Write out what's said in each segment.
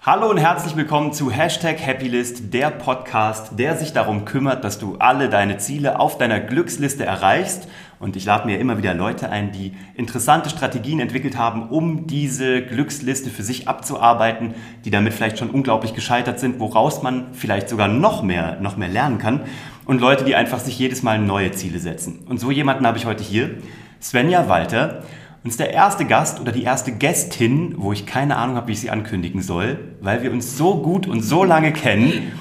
Hallo und herzlich willkommen zu Hashtag Happylist, der Podcast, der sich darum kümmert, dass du alle deine Ziele auf deiner Glücksliste erreichst. Und ich lade mir immer wieder Leute ein, die interessante Strategien entwickelt haben, um diese Glücksliste für sich abzuarbeiten, die damit vielleicht schon unglaublich gescheitert sind, woraus man vielleicht sogar noch mehr, noch mehr lernen kann. Und Leute, die einfach sich jedes Mal neue Ziele setzen. Und so jemanden habe ich heute hier, Svenja Walter. Und ist der erste Gast oder die erste Gästin, wo ich keine Ahnung habe, wie ich sie ankündigen soll, weil wir uns so gut und so lange kennen.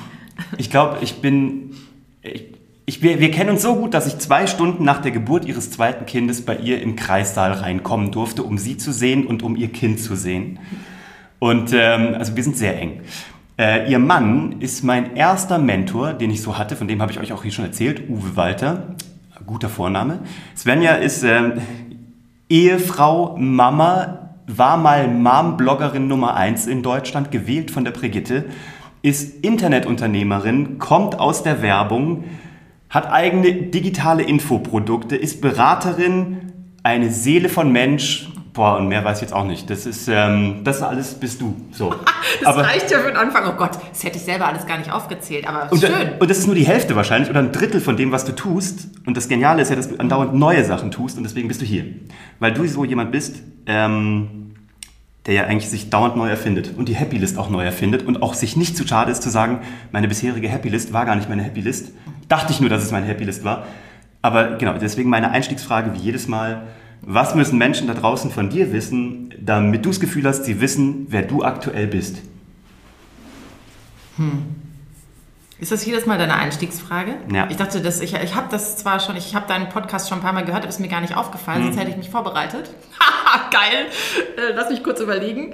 Ich glaube, ich bin. Ich, ich, wir, wir kennen uns so gut, dass ich zwei Stunden nach der Geburt ihres zweiten Kindes bei ihr im Kreissaal reinkommen durfte, um sie zu sehen und um ihr Kind zu sehen. Und ähm, also wir sind sehr eng. Äh, ihr Mann ist mein erster Mentor, den ich so hatte, von dem habe ich euch auch hier schon erzählt, Uwe Walter. Guter Vorname. Svenja ist äh, Ehefrau, Mama, war mal Mom-Bloggerin Nummer 1 in Deutschland, gewählt von der Brigitte, ist Internetunternehmerin, kommt aus der Werbung, hat eigene digitale Infoprodukte, ist Beraterin, eine Seele von Mensch. Boah, und mehr weiß ich jetzt auch nicht. Das ist, ähm, das alles bist du. So. das aber, reicht ja für den Anfang. Oh Gott, das hätte ich selber alles gar nicht aufgezählt, aber und, schön. Und das ist nur die Hälfte wahrscheinlich oder ein Drittel von dem, was du tust. Und das Geniale ist ja, dass du andauernd neue Sachen tust und deswegen bist du hier. Weil du so jemand bist, ähm, der ja eigentlich sich dauernd neu erfindet und die Happy List auch neu erfindet und auch sich nicht zu schade ist zu sagen, meine bisherige Happy List war gar nicht meine Happy List. Dachte ich nur, dass es meine Happy List war. Aber genau, deswegen meine Einstiegsfrage wie jedes Mal, was müssen Menschen da draußen von dir wissen, damit du das Gefühl hast, sie wissen, wer du aktuell bist? Hm. Ist das jedes Mal deine Einstiegsfrage? Ja. Ich dachte, dass ich, ich habe das zwar schon, ich habe deinen Podcast schon ein paar Mal gehört, aber es ist mir gar nicht aufgefallen, mhm. sonst hätte ich mich vorbereitet. Haha, geil. Äh, lass mich kurz überlegen.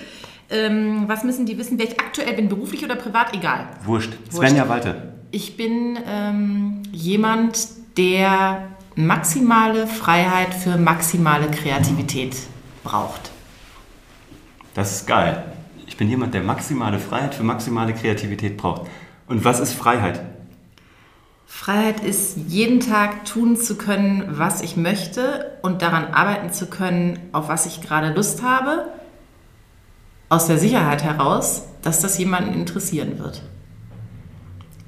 Ähm, was müssen die wissen, wer ich aktuell bin, beruflich oder privat? Egal. Wurscht. Wurscht. Svenja Walter. Ich bin ähm, jemand, der maximale Freiheit für maximale Kreativität braucht. Das ist geil. Ich bin jemand, der maximale Freiheit für maximale Kreativität braucht. Und was ist Freiheit? Freiheit ist, jeden Tag tun zu können, was ich möchte und daran arbeiten zu können, auf was ich gerade Lust habe, aus der Sicherheit heraus, dass das jemanden interessieren wird.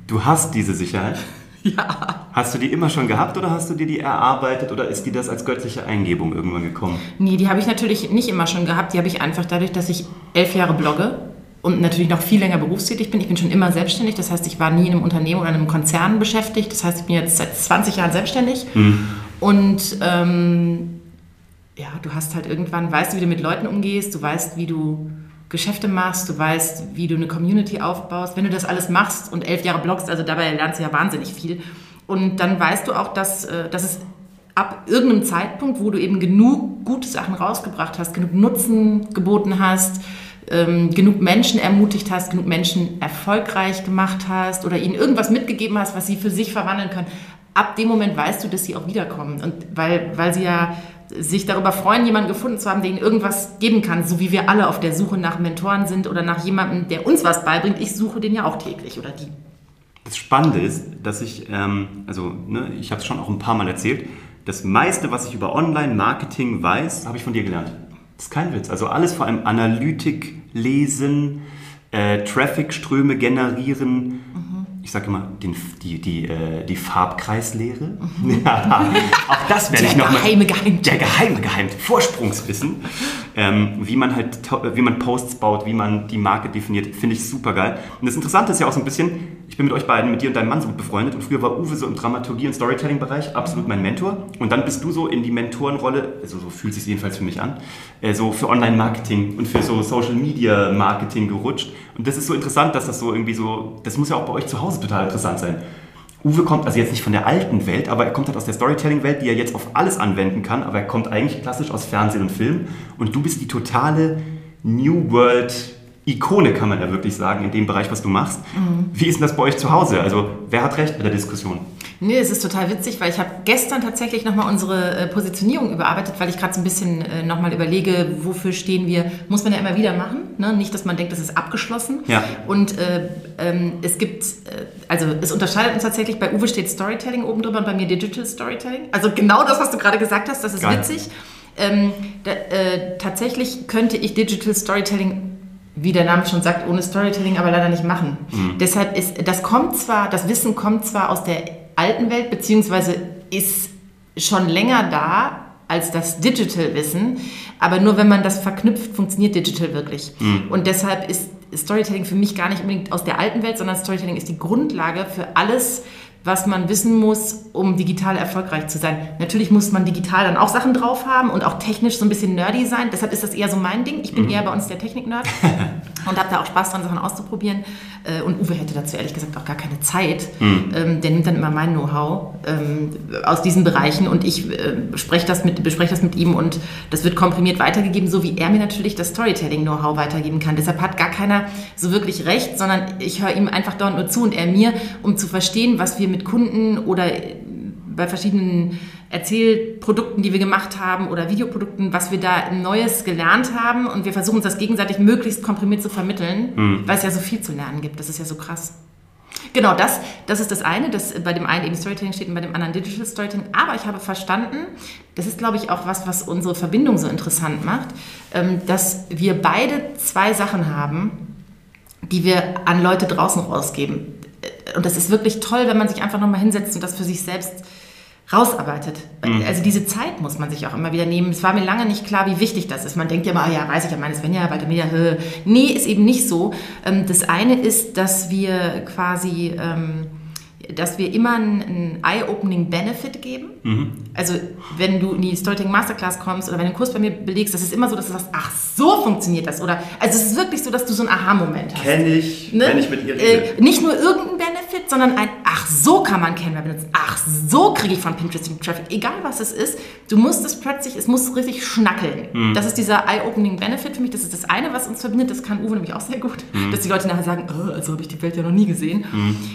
Du hast diese Sicherheit? Ja. Hast du die immer schon gehabt oder hast du dir die erarbeitet oder ist die das als göttliche Eingebung irgendwann gekommen? Nee, die habe ich natürlich nicht immer schon gehabt. Die habe ich einfach dadurch, dass ich elf Jahre blogge und natürlich noch viel länger berufstätig bin. Ich bin schon immer selbstständig. Das heißt, ich war nie in einem Unternehmen oder in einem Konzern beschäftigt. Das heißt, ich bin jetzt seit 20 Jahren selbstständig. Mhm. Und ähm, ja, du hast halt irgendwann, weißt du, wie du mit Leuten umgehst, du weißt, wie du Geschäfte machst, du weißt, wie du eine Community aufbaust. Wenn du das alles machst und elf Jahre bloggst, also dabei lernst du ja wahnsinnig viel. Und dann weißt du auch, dass, äh, dass es ab irgendeinem Zeitpunkt, wo du eben genug gute Sachen rausgebracht hast, genug Nutzen geboten hast, ähm, genug Menschen ermutigt hast, genug Menschen erfolgreich gemacht hast oder ihnen irgendwas mitgegeben hast, was sie für sich verwandeln können, ab dem Moment weißt du, dass sie auch wiederkommen. Und weil, weil sie ja sich darüber freuen, jemanden gefunden zu haben, der ihnen irgendwas geben kann, so wie wir alle auf der Suche nach Mentoren sind oder nach jemandem, der uns was beibringt. Ich suche den ja auch täglich oder die. Das Spannende ist, dass ich, ähm, also ne, ich habe es schon auch ein paar Mal erzählt, das meiste, was ich über Online-Marketing weiß, habe ich von dir gelernt. Das ist kein Witz. Also alles vor allem Analytik, Lesen, äh, Traffic-Ströme generieren. Ich sage immer, den, die, die, äh, die Farbkreislehre. Ja, auch das werde ich nochmal. Der geheime Geheimtipp. Der geheime Geheimtipp. Vorsprungswissen. Ähm, wie man halt, wie man Posts baut, wie man die Marke definiert, finde ich super geil. Und das Interessante ist ja auch so ein bisschen, ich bin mit euch beiden, mit dir und deinem Mann so gut befreundet und früher war Uwe so im Dramaturgie- und Storytelling-Bereich absolut mein Mentor. Und dann bist du so in die Mentorenrolle, also so fühlt sich jedenfalls für mich an, äh, so für Online-Marketing und für so Social-Media-Marketing gerutscht. Und das ist so interessant, dass das so irgendwie so, das muss ja auch bei euch zu Hause total interessant sein. Uwe kommt also jetzt nicht von der alten Welt, aber er kommt halt aus der Storytelling-Welt, die er jetzt auf alles anwenden kann, aber er kommt eigentlich klassisch aus Fernsehen und Film. Und du bist die totale New World Ikone, kann man ja wirklich sagen, in dem Bereich, was du machst. Mhm. Wie ist denn das bei euch zu Hause? Also, wer hat recht mit der Diskussion? Nee, es ist total witzig, weil ich habe gestern tatsächlich nochmal unsere äh, Positionierung überarbeitet, weil ich gerade so ein bisschen äh, nochmal überlege, wofür stehen wir. Muss man ja immer wieder machen. Ne? Nicht, dass man denkt, das ist abgeschlossen. Ja. Und äh, ähm, es gibt, äh, also es unterscheidet uns tatsächlich, bei Uwe steht Storytelling oben drüber und bei mir Digital Storytelling. Also genau das, was du gerade gesagt hast, das ist Geil. witzig. Ähm, da, äh, tatsächlich könnte ich Digital Storytelling wie der Name schon sagt, ohne Storytelling aber leider nicht machen. Mhm. Deshalb ist, das kommt zwar, das Wissen kommt zwar aus der alten Welt, beziehungsweise ist schon länger da als das Digital-Wissen, aber nur wenn man das verknüpft, funktioniert Digital wirklich. Und deshalb ist Storytelling für mich gar nicht unbedingt aus der alten Welt, sondern Storytelling ist die Grundlage für alles, was man wissen muss, um digital erfolgreich zu sein. Natürlich muss man digital dann auch Sachen drauf haben und auch technisch so ein bisschen nerdy sein. Deshalb ist das eher so mein Ding. Ich bin eher bei uns der Technik-Nerd und habe da auch Spaß dran, Sachen auszuprobieren. Äh, Und Uwe hätte dazu ehrlich gesagt auch gar keine Zeit. Ähm, Der nimmt dann immer mein Know-how ähm, aus diesen Bereichen und ich äh, spreche das mit, bespreche das mit ihm und das wird komprimiert weitergegeben, so wie er mir natürlich das Storytelling-Know-how weitergeben kann. Deshalb hat gar keiner so wirklich recht, sondern ich höre ihm einfach dauernd nur zu und er mir, um zu verstehen, was wir mit Kunden oder bei verschiedenen Erzählprodukten, die wir gemacht haben oder Videoprodukten, was wir da Neues gelernt haben und wir versuchen uns das gegenseitig möglichst komprimiert zu vermitteln, weil es ja so viel zu lernen gibt. Das ist ja so krass. Genau, das, das ist das eine, das bei dem einen eben Storytelling steht und bei dem anderen Digital Storytelling. Aber ich habe verstanden, das ist, glaube ich, auch was, was unsere Verbindung so interessant macht, ähm, dass wir beide zwei Sachen haben, die wir an Leute draußen rausgeben. Und das ist wirklich toll, wenn man sich einfach nochmal hinsetzt und das für sich selbst rausarbeitet. Also diese Zeit muss man sich auch immer wieder nehmen. Es war mir lange nicht klar, wie wichtig das ist. Man denkt ja immer, ah ja, weiß ich ja, meine Svenja der Media. Nee, ist eben nicht so. Ähm, Das eine ist, dass wir quasi, ähm, dass wir immer einen Eye-Opening Benefit geben. Also wenn du in die Storytelling Masterclass kommst oder wenn du einen Kurs bei mir belegst, das ist immer so, dass du sagst, ach, so funktioniert das. Oder also es ist wirklich so, dass du so einen Aha-Moment hast. Kenne ich, Ne? wenn ich mit ihr rede. Äh, nicht nur irgendein Benefit, sondern ein Ach, so kann man Canva benutzen. Ach, so kriege ich von Pinterest den Traffic. Egal was es ist, du musst es plötzlich, es muss richtig schnackeln. Mhm. Das ist dieser Eye-Opening Benefit für mich. Das ist das eine, was uns verbindet. Das kann Uwe nämlich auch sehr gut. Mhm. Dass die Leute nachher sagen, oh, also habe ich die Welt ja noch nie gesehen.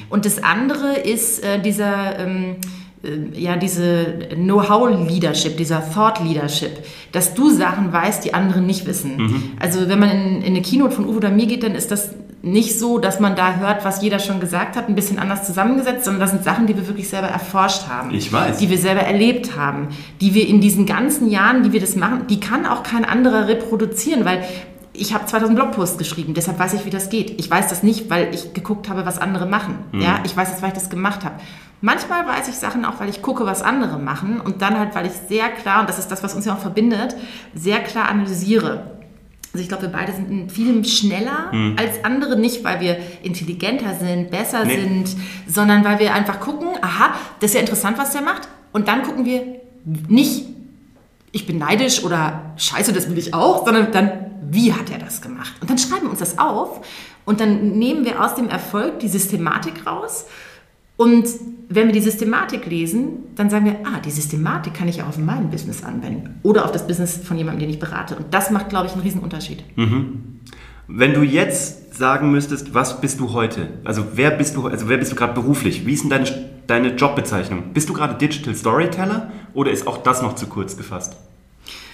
Und das andere ist äh, dieser... Ähm, äh, ja, diese Know-how-Leadership, dieser Thought-Leadership, dass du Sachen weißt, die andere nicht wissen. Also wenn man in, in eine Keynote von Uwe oder mir geht, dann ist das nicht so, dass man da hört, was jeder schon gesagt hat, ein bisschen anders zusammengesetzt, sondern das sind Sachen, die wir wirklich selber erforscht haben. Ich weiß. Die wir selber erlebt haben, die wir in diesen ganzen Jahren, die wir das machen, die kann auch kein anderer reproduzieren, weil ich habe 2000 Blogposts geschrieben, deshalb weiß ich, wie das geht. Ich weiß das nicht, weil ich geguckt habe, was andere machen. Ja, ich weiß das, weil ich das gemacht habe. Manchmal weiß ich Sachen auch, weil ich gucke, was andere machen und dann halt, weil ich sehr klar, und das ist das, was uns ja auch verbindet, sehr klar analysiere. Also ich glaube, wir beide sind in vielem schneller als andere, nicht weil wir intelligenter sind, besser Nee. sind, sondern weil wir einfach gucken, aha, das ist ja interessant, was der macht. Und dann gucken wir nicht, ich bin neidisch oder scheiße, das will ich auch, sondern dann, wie hat er das gemacht? Und dann schreiben wir uns das auf und dann nehmen wir aus dem Erfolg die Systematik raus. Und wenn wir die Systematik lesen, dann sagen wir, ah, die Systematik kann ich auch auf mein Business anwenden oder auf das Business von jemandem, den ich berate. Und das macht, glaube ich, einen riesen Unterschied. Wenn du jetzt sagen müsstest, was bist du heute? Also wer bist du, also du gerade beruflich? Wie ist denn deine, deine Jobbezeichnung? Bist du gerade Digital Storyteller oder ist auch das noch zu kurz gefasst?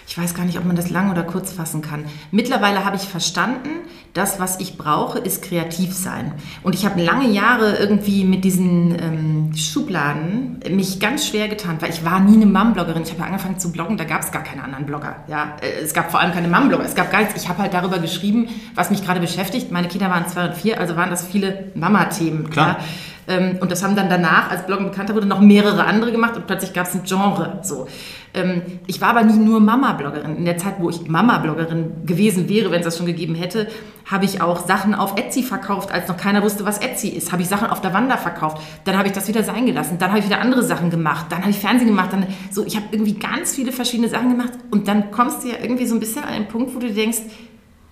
Ich weiß gar nicht, ob man das lang oder kurz fassen kann. Mittlerweile habe ich verstanden, das, was ich brauche, ist kreativ sein. Und ich habe lange Jahre irgendwie mit diesen ähm, Schubladen mich ganz schwer getan, weil ich war nie eine Mom-Bloggerin. Ich habe ja angefangen zu bloggen, da gab es gar keine anderen Blogger. Ja? Äh, Es gab vor allem keine Mom-Blogger, es gab gar nichts. Ich habe halt darüber geschrieben, was mich gerade beschäftigt. Meine Kinder waren zwei und vier, also waren das viele Mama-Themen. Klar. Ja? Ähm, und das haben dann danach, als Bloggen bekannter wurde, noch mehrere andere gemacht und plötzlich gab es ein Genre. So. Ähm, ich war aber nie nur Mama-Bloggerin. In der Zeit, wo ich Mama-Bloggerin gewesen wäre, wenn es das schon gegeben hätte, habe ich auch Sachen auf Etsy verkauft, als noch keiner wusste, was Etsy ist. Habe ich Sachen auf der Wanda verkauft. Dann habe ich das wieder sein gelassen. Dann habe ich wieder andere Sachen gemacht. Dann habe ich Fernsehen gemacht. Dann, so, ich habe irgendwie ganz viele verschiedene Sachen gemacht. Und dann kommst du ja irgendwie so ein bisschen an den Punkt, wo du denkst,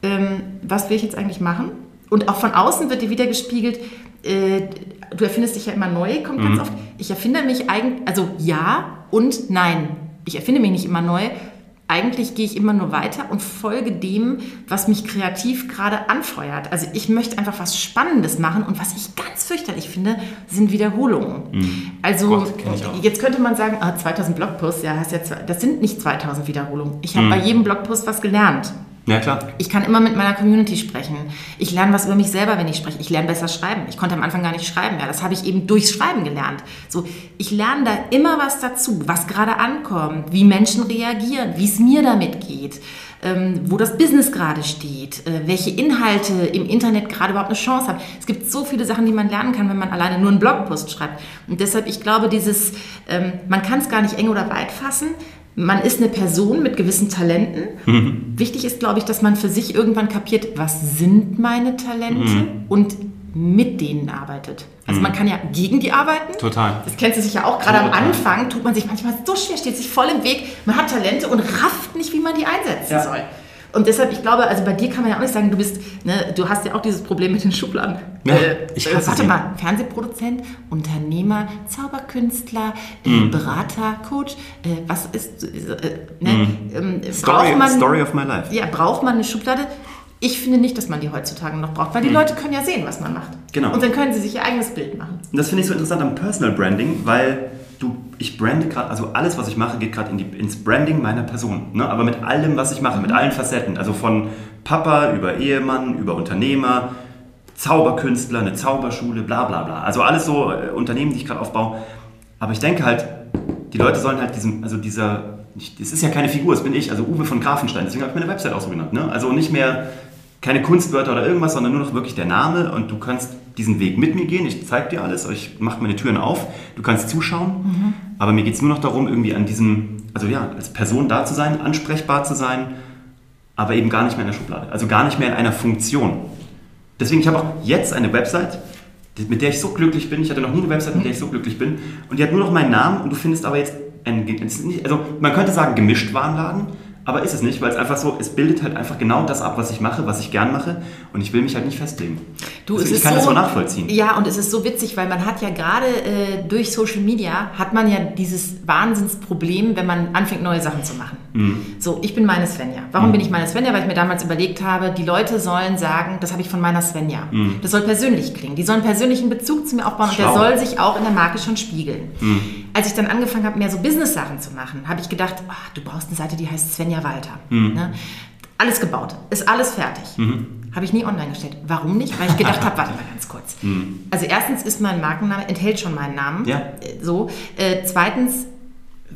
ähm, was will ich jetzt eigentlich machen? Und auch von außen wird dir wieder gespiegelt, äh, du erfindest dich ja immer neu, kommt ganz oft. Ich erfinde mich eigentlich, also ja und nein. Ich erfinde mich nicht immer neu. Eigentlich gehe ich immer nur weiter und folge dem, was mich kreativ gerade anfeuert. Also ich möchte einfach was Spannendes machen und was ich ganz fürchterlich finde, sind Wiederholungen. Also Gott, jetzt könnte man sagen, ah, 2000 Blogposts, ja, hast ja zwei, das sind nicht 2000 Wiederholungen. Ich habe bei jedem Blogpost was gelernt. Ja, klar. Ich kann immer mit meiner Community sprechen. Ich lerne was über mich selber, wenn ich spreche. Ich lerne besser schreiben. Ich konnte am Anfang gar nicht schreiben. Ja, das habe ich eben durchs Schreiben gelernt. So, ich lerne da immer was dazu, was gerade ankommt, wie Menschen reagieren, wie es mir damit geht. ähm, wo das Business gerade steht, äh, welche Inhalte im Internet gerade überhaupt eine Chance haben. Es gibt so viele Sachen, die man lernen kann, wenn man alleine nur einen Blogpost schreibt. Und deshalb, ich glaube, dieses, ähm, man kann es gar nicht eng oder weit fassen. Man ist eine Person mit gewissen Talenten. Mhm. Wichtig ist, glaube ich, dass man für sich irgendwann kapiert, was sind meine Talente mhm. und mit denen arbeitet. Also mhm. man kann ja gegen die arbeiten. Total. Das kennst du sicher auch. Gerade am Anfang tut man sich manchmal so schwer, steht sich voll im Weg. Man hat Talente und rafft nicht, wie man die einsetzen ja. soll. Und deshalb, ich glaube, also bei dir kann man ja auch nicht sagen, du bist, ne, du hast ja auch dieses Problem mit den Schubladen. Ja, äh, ich hasse warte sie. mal, Fernsehproduzent, Unternehmer, Zauberkünstler, mm. Berater, Coach, äh, was ist, äh, ne, mm. Story, man, Story of my life. Ja, braucht man eine Schublade? Ich finde nicht, dass man die heutzutage noch braucht, weil die mhm. Leute können ja sehen, was man macht. Genau. Und dann können sie sich ihr eigenes Bild machen. Und das finde ich so interessant am Personal Branding, weil du, ich brande gerade, also alles, was ich mache, geht gerade in ins Branding meiner Person. Ne? Aber mit allem, was ich mache, mit mhm. allen Facetten. Also von Papa über Ehemann, über Unternehmer, Zauberkünstler, eine Zauberschule, bla bla bla. Also alles so äh, Unternehmen, die ich gerade aufbaue. Aber ich denke halt, die Leute sollen halt diesem, also dieser, das ist ja keine Figur, das bin ich, also Uwe von Grafenstein, deswegen habe ich meine Website auch so genannt. Ne? Also nicht mehr keine Kunstwörter oder irgendwas, sondern nur noch wirklich der Name und du kannst diesen Weg mit mir gehen. Ich zeige dir alles, ich mache meine Türen auf, du kannst zuschauen, mhm. aber mir geht es nur noch darum, irgendwie an diesem, also ja, als Person da zu sein, ansprechbar zu sein, aber eben gar nicht mehr in der Schublade, also gar nicht mehr in einer Funktion. Deswegen, ich habe auch jetzt eine Website, mit der ich so glücklich bin. Ich hatte noch nie eine Website, mit der ich so glücklich bin. Und die hat nur noch meinen Namen und du findest aber jetzt ein, also man könnte sagen gemischt Warenladen, aber ist es nicht, weil es einfach so, es bildet halt einfach genau das ab, was ich mache, was ich gern mache und ich will mich halt nicht festlegen. Du, also ich kann so, das so nachvollziehen. Ja, und es ist so witzig, weil man hat ja gerade äh, durch Social Media, hat man ja dieses Wahnsinnsproblem, wenn man anfängt, neue Sachen zu machen. Mhm. So, ich bin meine Svenja. Warum mhm. bin ich meine Svenja? Weil ich mir damals überlegt habe, die Leute sollen sagen, das habe ich von meiner Svenja. Mhm. Das soll persönlich klingen. Die sollen einen persönlichen Bezug zu mir aufbauen Schlau. und der soll sich auch in der Marke schon spiegeln. Mhm. Als ich dann angefangen habe, mehr so Business-Sachen zu machen, habe ich gedacht, ach, du brauchst eine Seite, die heißt Svenja Walter. Mhm. Ne? Alles gebaut, ist alles fertig. Habe ich nie online gestellt. Warum nicht? Weil ich gedacht habe, warte mal ganz kurz. Also erstens ist mein Markenname, enthält schon meinen Namen. Ja. Äh, so. Äh, zweitens,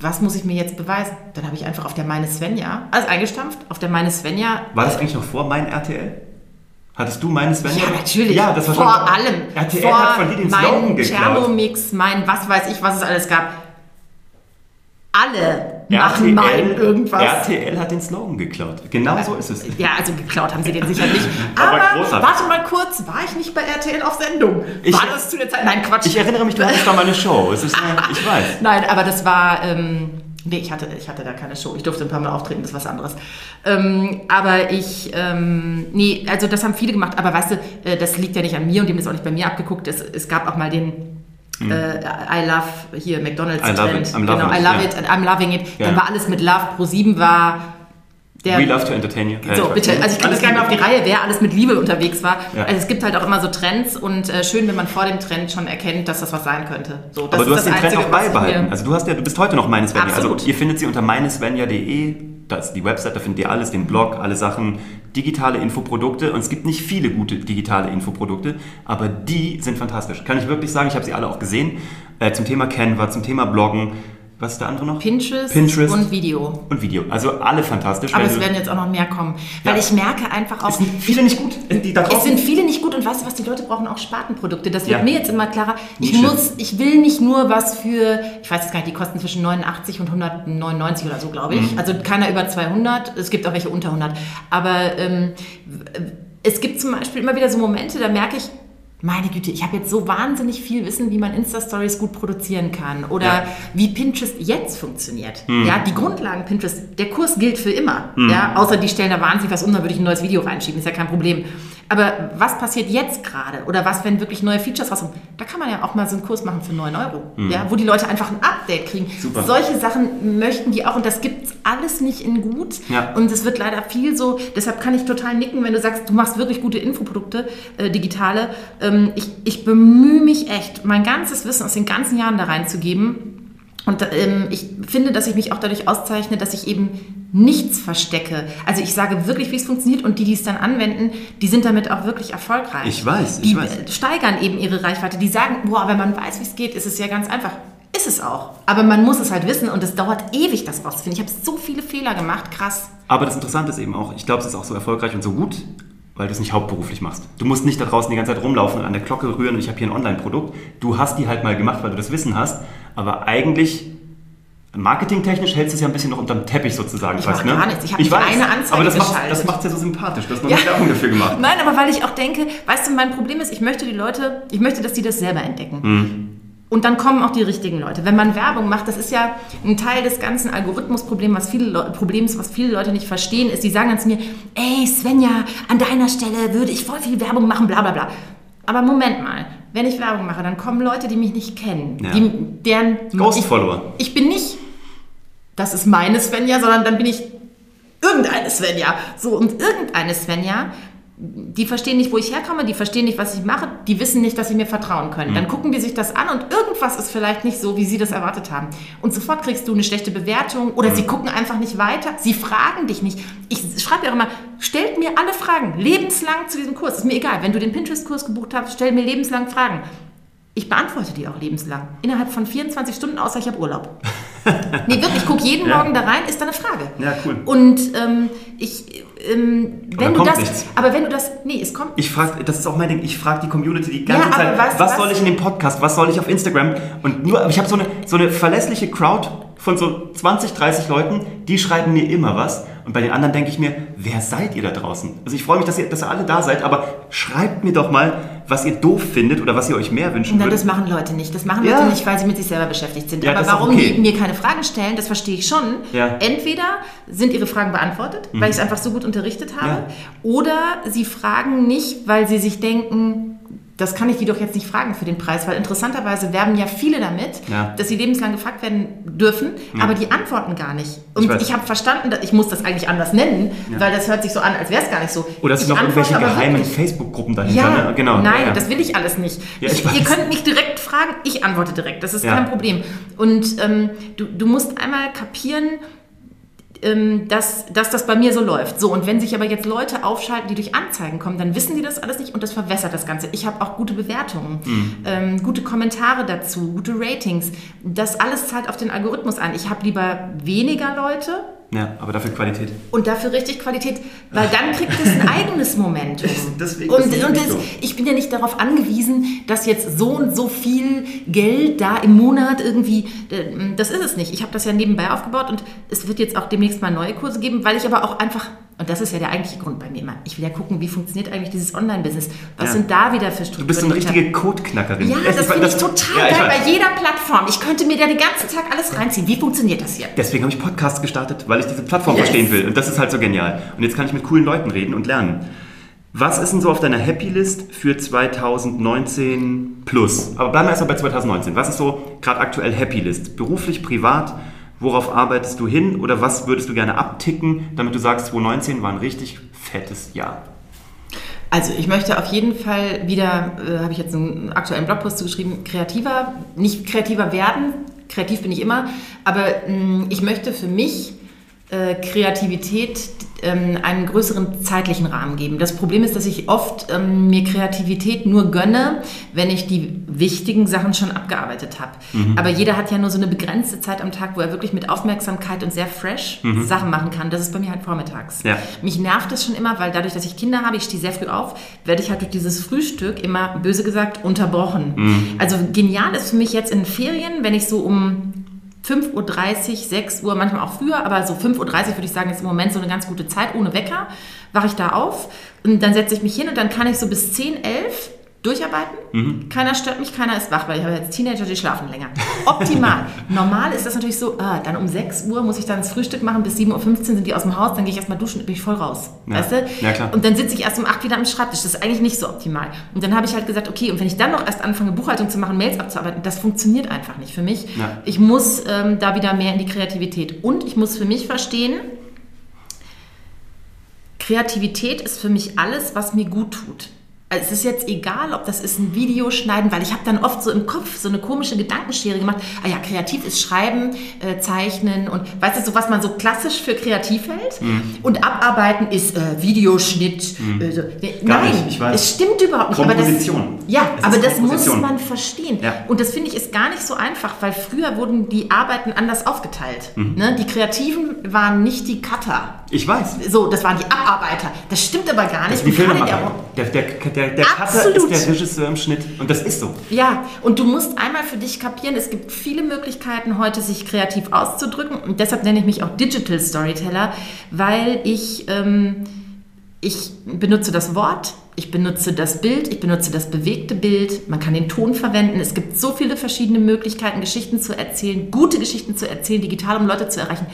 was muss ich mir jetzt beweisen? Dann habe ich einfach auf der Meine Svenja, alles eingestampft, auf der Meine Svenja. War das eigentlich noch vor mein RTL? Hattest du meine Svenja? Ja, natürlich. Ja, das war vor schon, allem. RTL vor hat von dir den Slogan geklaut. Thermomix, mein was weiß ich, was es alles gab alle machen mal irgendwas. RTL hat den Slogan geklaut. Genau so ist es. Ja, also geklaut haben sie den sicher nicht. Aber, Aber warte mal kurz, war ich nicht bei RTL auf Sendung? Ich, war das zu der Zeit? Nein, Quatsch. Ich erinnere mich, du hattest da mal eine Show. Es ist, ich weiß. Nein, aber das war... Ähm, Nee, ich hatte, ich hatte da keine Show. Ich durfte ein paar Mal auftreten, das ist was anderes. Ähm, aber ich, ähm, nee, also das haben viele gemacht. Aber weißt du, äh, das liegt ja nicht an mir und dem ist auch nicht bei mir abgeguckt. Es, es gab auch mal den Mhm. Äh, I love hier McDonalds I love Trend. It. I'm genau, I love it, I'm loving it. Dann war alles mit Love. Pro 7 war der, We love to entertain you. So, bitte. Also ich kriege das gar nicht mehr auf die Reihe, wer alles mit Liebe unterwegs war. Ja. Also es gibt halt auch immer so Trends und äh, schön, wenn man vor dem Trend schon erkennt, dass das was sein könnte. So, Aber du hast den Trend auch beibehalten. Also du hast ja, du bist heute noch meine Svenja. Also ihr findet sie unter meinesvenja.de. Das ist die Website, da findet ihr alles, den Blog, alle Sachen, digitale Infoprodukte. Und es gibt nicht viele gute digitale Infoprodukte, aber die sind fantastisch. Kann ich wirklich sagen, ich habe sie alle auch gesehen. Äh, zum Thema Canva, zum Thema Bloggen was ist der andere noch? Pinterest, Pinterest und Video. Und Video. Also alle fantastisch. Aber es werden jetzt auch noch mehr kommen. Weil ja. ich merke einfach auch. Es sind viele nicht gut. Die es sind viele nicht gut und weißt du was, die Leute brauchen auch Spartenprodukte. Das wird ja. mir jetzt immer klarer. Ich muss, ich will nicht nur was für, ich weiß jetzt gar nicht, die kosten zwischen 89 und 199 oder so, glaube ich. Mhm. Also keiner über 200. Es gibt auch welche unter 100. Aber ähm, es gibt zum Beispiel immer wieder so Momente, da merke ich, meine Güte, ich habe jetzt so wahnsinnig viel Wissen, wie man Insta-Stories gut produzieren kann oder ja. wie Pinterest jetzt funktioniert. Hm. Ja, die Grundlagen Pinterest, der Kurs gilt für immer. Hm. Ja, außer die stellen da wahnsinnig was um, dann würde ich ein neues Video reinschieben, ist ja kein Problem. Aber was passiert jetzt gerade? Oder was, wenn wirklich neue Features rauskommen? Da kann man ja auch mal so einen Kurs machen für 9 Euro, mhm. ja, wo die Leute einfach ein Update kriegen. Super. Solche Sachen möchten die auch und das gibt es alles nicht in gut. Ja. Und es wird leider viel so, deshalb kann ich total nicken, wenn du sagst, du machst wirklich gute Infoprodukte, äh, digitale. Ähm, ich, ich bemühe mich echt, mein ganzes Wissen aus den ganzen Jahren da reinzugeben und ähm, ich finde, dass ich mich auch dadurch auszeichne, dass ich eben nichts verstecke. Also ich sage wirklich, wie es funktioniert und die, die es dann anwenden, die sind damit auch wirklich erfolgreich. Ich weiß, ich weiß. Die steigern eben ihre Reichweite. Die sagen, boah, wenn man weiß, wie es geht, ist es ja ganz einfach. Ist es auch. Aber man muss es halt wissen und es dauert ewig, das rauszufinden. Ich habe so viele Fehler gemacht, krass. Aber das Interessante ist eben auch, ich glaube, es ist auch so erfolgreich und so gut, weil du es nicht hauptberuflich machst. Du musst nicht da draußen die ganze Zeit rumlaufen und an der Glocke rühren und ich habe hier ein Online-Produkt. Du hast die halt mal gemacht, weil du das Wissen hast, aber eigentlich marketingtechnisch hältst du es ja ein bisschen noch unterm Teppich sozusagen Ich fast, mache ne? gar nichts. Ich habe ich nicht weiß, eine Anzeige aber das macht macht's ja so sympathisch. Du hast noch Ja. eine Werbung dafür gemacht. Nein, aber weil ich auch denke, weißt du, mein Problem ist, ich möchte die Leute, ich möchte, dass die das selber entdecken. Hm. Und dann kommen auch die richtigen Leute. Wenn man Werbung macht, das ist ja ein Teil des ganzen Algorithmusproblems, was viele Leu- Problems, was viele Leute nicht verstehen, ist, die sagen dann zu mir, ey Svenja, an deiner Stelle würde ich voll viel Werbung machen, bla bla bla. Aber Moment mal, wenn ich Werbung mache, dann kommen Leute, die mich nicht kennen, Ja. die, deren Ghost-Follower. Ich, ich bin nicht, das ist meine Svenja, sondern dann bin ich irgendeine Svenja. So, und irgendeine Svenja, die verstehen nicht, wo ich herkomme, die verstehen nicht, was ich mache, die wissen nicht, dass sie mir vertrauen können. Dann gucken die sich das an und irgendwas ist vielleicht nicht so, wie sie das erwartet haben. Und sofort kriegst du eine schlechte Bewertung oder sie gucken einfach nicht weiter, sie fragen dich nicht. Ich schreibe ja auch immer, stellt mir alle Fragen, lebenslang zu diesem Kurs. Ist mir egal, wenn du den Pinterest-Kurs gebucht hast, stell mir lebenslang Fragen. Ich beantworte die auch lebenslang. Innerhalb von 24 Stunden, außer ich habe Urlaub. Nee, wirklich, ich gucke jeden Ja. Morgen da rein, ist da eine Frage. Ja, cool. Und ähm, ich, ähm, Aber wenn du das, nichts. aber wenn du das, nee, es kommt. Ich frage, das ist auch mein Ding, ich frage die Community die ganze Ja, Zeit, was- was, soll ich in dem Podcast, was soll ich auf Instagram? Und nur, ich habe so eine, so eine verlässliche Crowd von so 20, 30 Leuten, die schreiben mir immer was. Und bei den anderen denke ich mir, wer seid ihr da draußen? Also ich freue mich, dass ihr, dass ihr alle da seid, aber schreibt mir doch mal, was ihr doof findet oder was ihr euch mehr wünschen Nein, das würdet. machen Leute nicht. Das machen Ja. Leute nicht, weil sie mit sich selber beschäftigt sind. Ja, Aber warum okay. die mir keine Fragen stellen, das verstehe ich schon. Ja. Entweder sind ihre Fragen beantwortet, weil ich es einfach so gut unterrichtet habe, oder sie fragen nicht, weil sie sich denken, das kann ich die doch jetzt nicht fragen für den Preis, weil interessanterweise werben ja viele damit, Ja. dass sie lebenslang gefragt werden dürfen, aber die antworten gar nicht. Und weiß. ich, habe verstanden, dass- ich muss das eigentlich anders nennen, weil das hört sich so an, als wäre es gar nicht so. Oder es ich sind noch irgendwelche geheimen. Facebook-Gruppen dahinter, Ja, ne? Genau. nein, ja, ja. das will ich alles nicht. Ja, ich ich, ihr könnt mich direkt fragen, ich antworte direkt. Das ist Ja. kein Problem. Und ähm, du, du musst einmal kapieren, dass, dass das bei mir so läuft. So, und wenn sich aber jetzt Leute aufschalten, die durch Anzeigen kommen, dann wissen die das alles nicht und das verwässert das Ganze. Ich habe auch gute Bewertungen, Hm. ähm, gute Kommentare dazu, gute Ratings. Das alles zahlt auf den Algorithmus ein. Ich habe lieber weniger Leute, ja, aber dafür Qualität. und dafür richtig Qualität, weil dann kriegt es ein eigenes Momentum. Deswegen und und das, ich bin ja nicht darauf angewiesen, dass jetzt so und so viel Geld da im Monat irgendwie, äh, das ist es nicht. Ich habe das ja nebenbei aufgebaut und es wird jetzt auch demnächst mal neue Kurse geben, weil ich aber auch einfach, und das ist ja der eigentliche Grund bei mir immer, ich will ja gucken, wie funktioniert eigentlich dieses Online-Business. Was Ja. sind da wieder für Strukturen? Du bist so eine richtige Codeknackerin. Ja, das ich- finde ich total ja, ich geil weiß. bei jeder Plattform. Ich könnte mir da den ganzen Tag alles reinziehen. Wie funktioniert das hier? Deswegen habe ich Podcasts gestartet, weil ich diese Plattform Yes. verstehen will. Und das ist halt so genial. Und jetzt kann ich mit coolen Leuten reden und lernen. Was ist denn so auf deiner Happy List für 2019 plus? Aber bleiben wir erstmal bei 2019. Was ist so gerade aktuell Happy List? Beruflich, privat? Worauf arbeitest du hin? Oder was würdest du gerne abticken, damit du sagst, 2019 war ein richtig fettes Jahr? Also ich möchte auf jeden Fall wieder, äh, habe ich jetzt einen aktuellen Blogpost zugeschrieben, kreativer, nicht kreativer werden, kreativ bin ich immer, aber mh, ich möchte für mich äh, Kreativität ähm, einen größeren zeitlichen Rahmen geben. Das Problem ist, dass ich oft ähm, mir Kreativität nur gönne, wenn ich die wichtigen Sachen schon abgearbeitet habe. Aber jeder hat ja nur so eine begrenzte Zeit am Tag, wo er wirklich mit Aufmerksamkeit und sehr fresh Sachen machen kann. Das ist bei mir halt vormittags. Ja. Mich nervt es schon immer, weil dadurch, dass ich Kinder habe, ich stehe sehr früh auf, werde ich halt durch dieses Frühstück immer, böse gesagt, unterbrochen. Also genial ist für mich jetzt in Ferien, wenn ich so um 5.30 Uhr, 6 Uhr, manchmal auch früher, aber so 5.30 Uhr würde ich sagen, ist im Moment so eine ganz gute Zeit, ohne Wecker, wache ich da auf und dann setze ich mich hin und dann kann ich so bis 10, 11 durcharbeiten. Keiner stört mich, keiner ist wach, weil ich habe jetzt Teenager, die schlafen länger. Optimal. Normal ist das natürlich so, ah, dann um 6 Uhr muss ich dann das Frühstück machen, bis 7.15 Uhr sind die aus dem Haus, dann gehe ich erstmal duschen und bin ich voll raus. Ja. Weißt du? Ja, klar. Und dann sitze ich erst um 8 wieder am Schreibtisch. Das ist eigentlich nicht so optimal. Und dann habe ich halt gesagt, okay, und wenn ich dann noch erst anfange, Buchhaltung zu machen, Mails abzuarbeiten, das funktioniert einfach nicht für mich. Ja. Ich muss ähm, da wieder mehr in die Kreativität. Und ich muss für mich verstehen, Kreativität ist für mich alles, was mir gut tut. Also es ist jetzt egal, ob das ist ein Video schneiden, weil ich habe dann oft so im Kopf so eine komische Gedankenschere gemacht. Ah ja, kreativ ist Schreiben, äh, Zeichnen und weißt du, so was man so klassisch für kreativ hält. Mhm. Und Abarbeiten ist äh, Videoschnitt. Mhm. Äh. Nein, nicht, ich weiß. es stimmt überhaupt nicht. Komposition. Aber das, ja, es aber das muss man verstehen. Ja. Und das finde ich ist gar nicht so einfach, weil früher wurden die Arbeiten anders aufgeteilt. Mhm. Ne? Die Kreativen waren nicht die Cutter. Ich weiß. So, das waren die Abarbeiter. Das stimmt aber gar nicht. Das ist die Der, der, der, der, der Cutter ist der Regisseur im Schnitt. Und das ist so. Ja, und du musst einmal für dich kapieren, es gibt viele Möglichkeiten heute, sich kreativ auszudrücken. Und deshalb nenne ich mich auch Digital Storyteller, weil ich, ähm, ich benutze das Wort, ich benutze das Bild, ich benutze das bewegte Bild, man kann den Ton verwenden. Es gibt so viele verschiedene Möglichkeiten, Geschichten zu erzählen, gute Geschichten zu erzählen, digital, um Leute zu erreichen.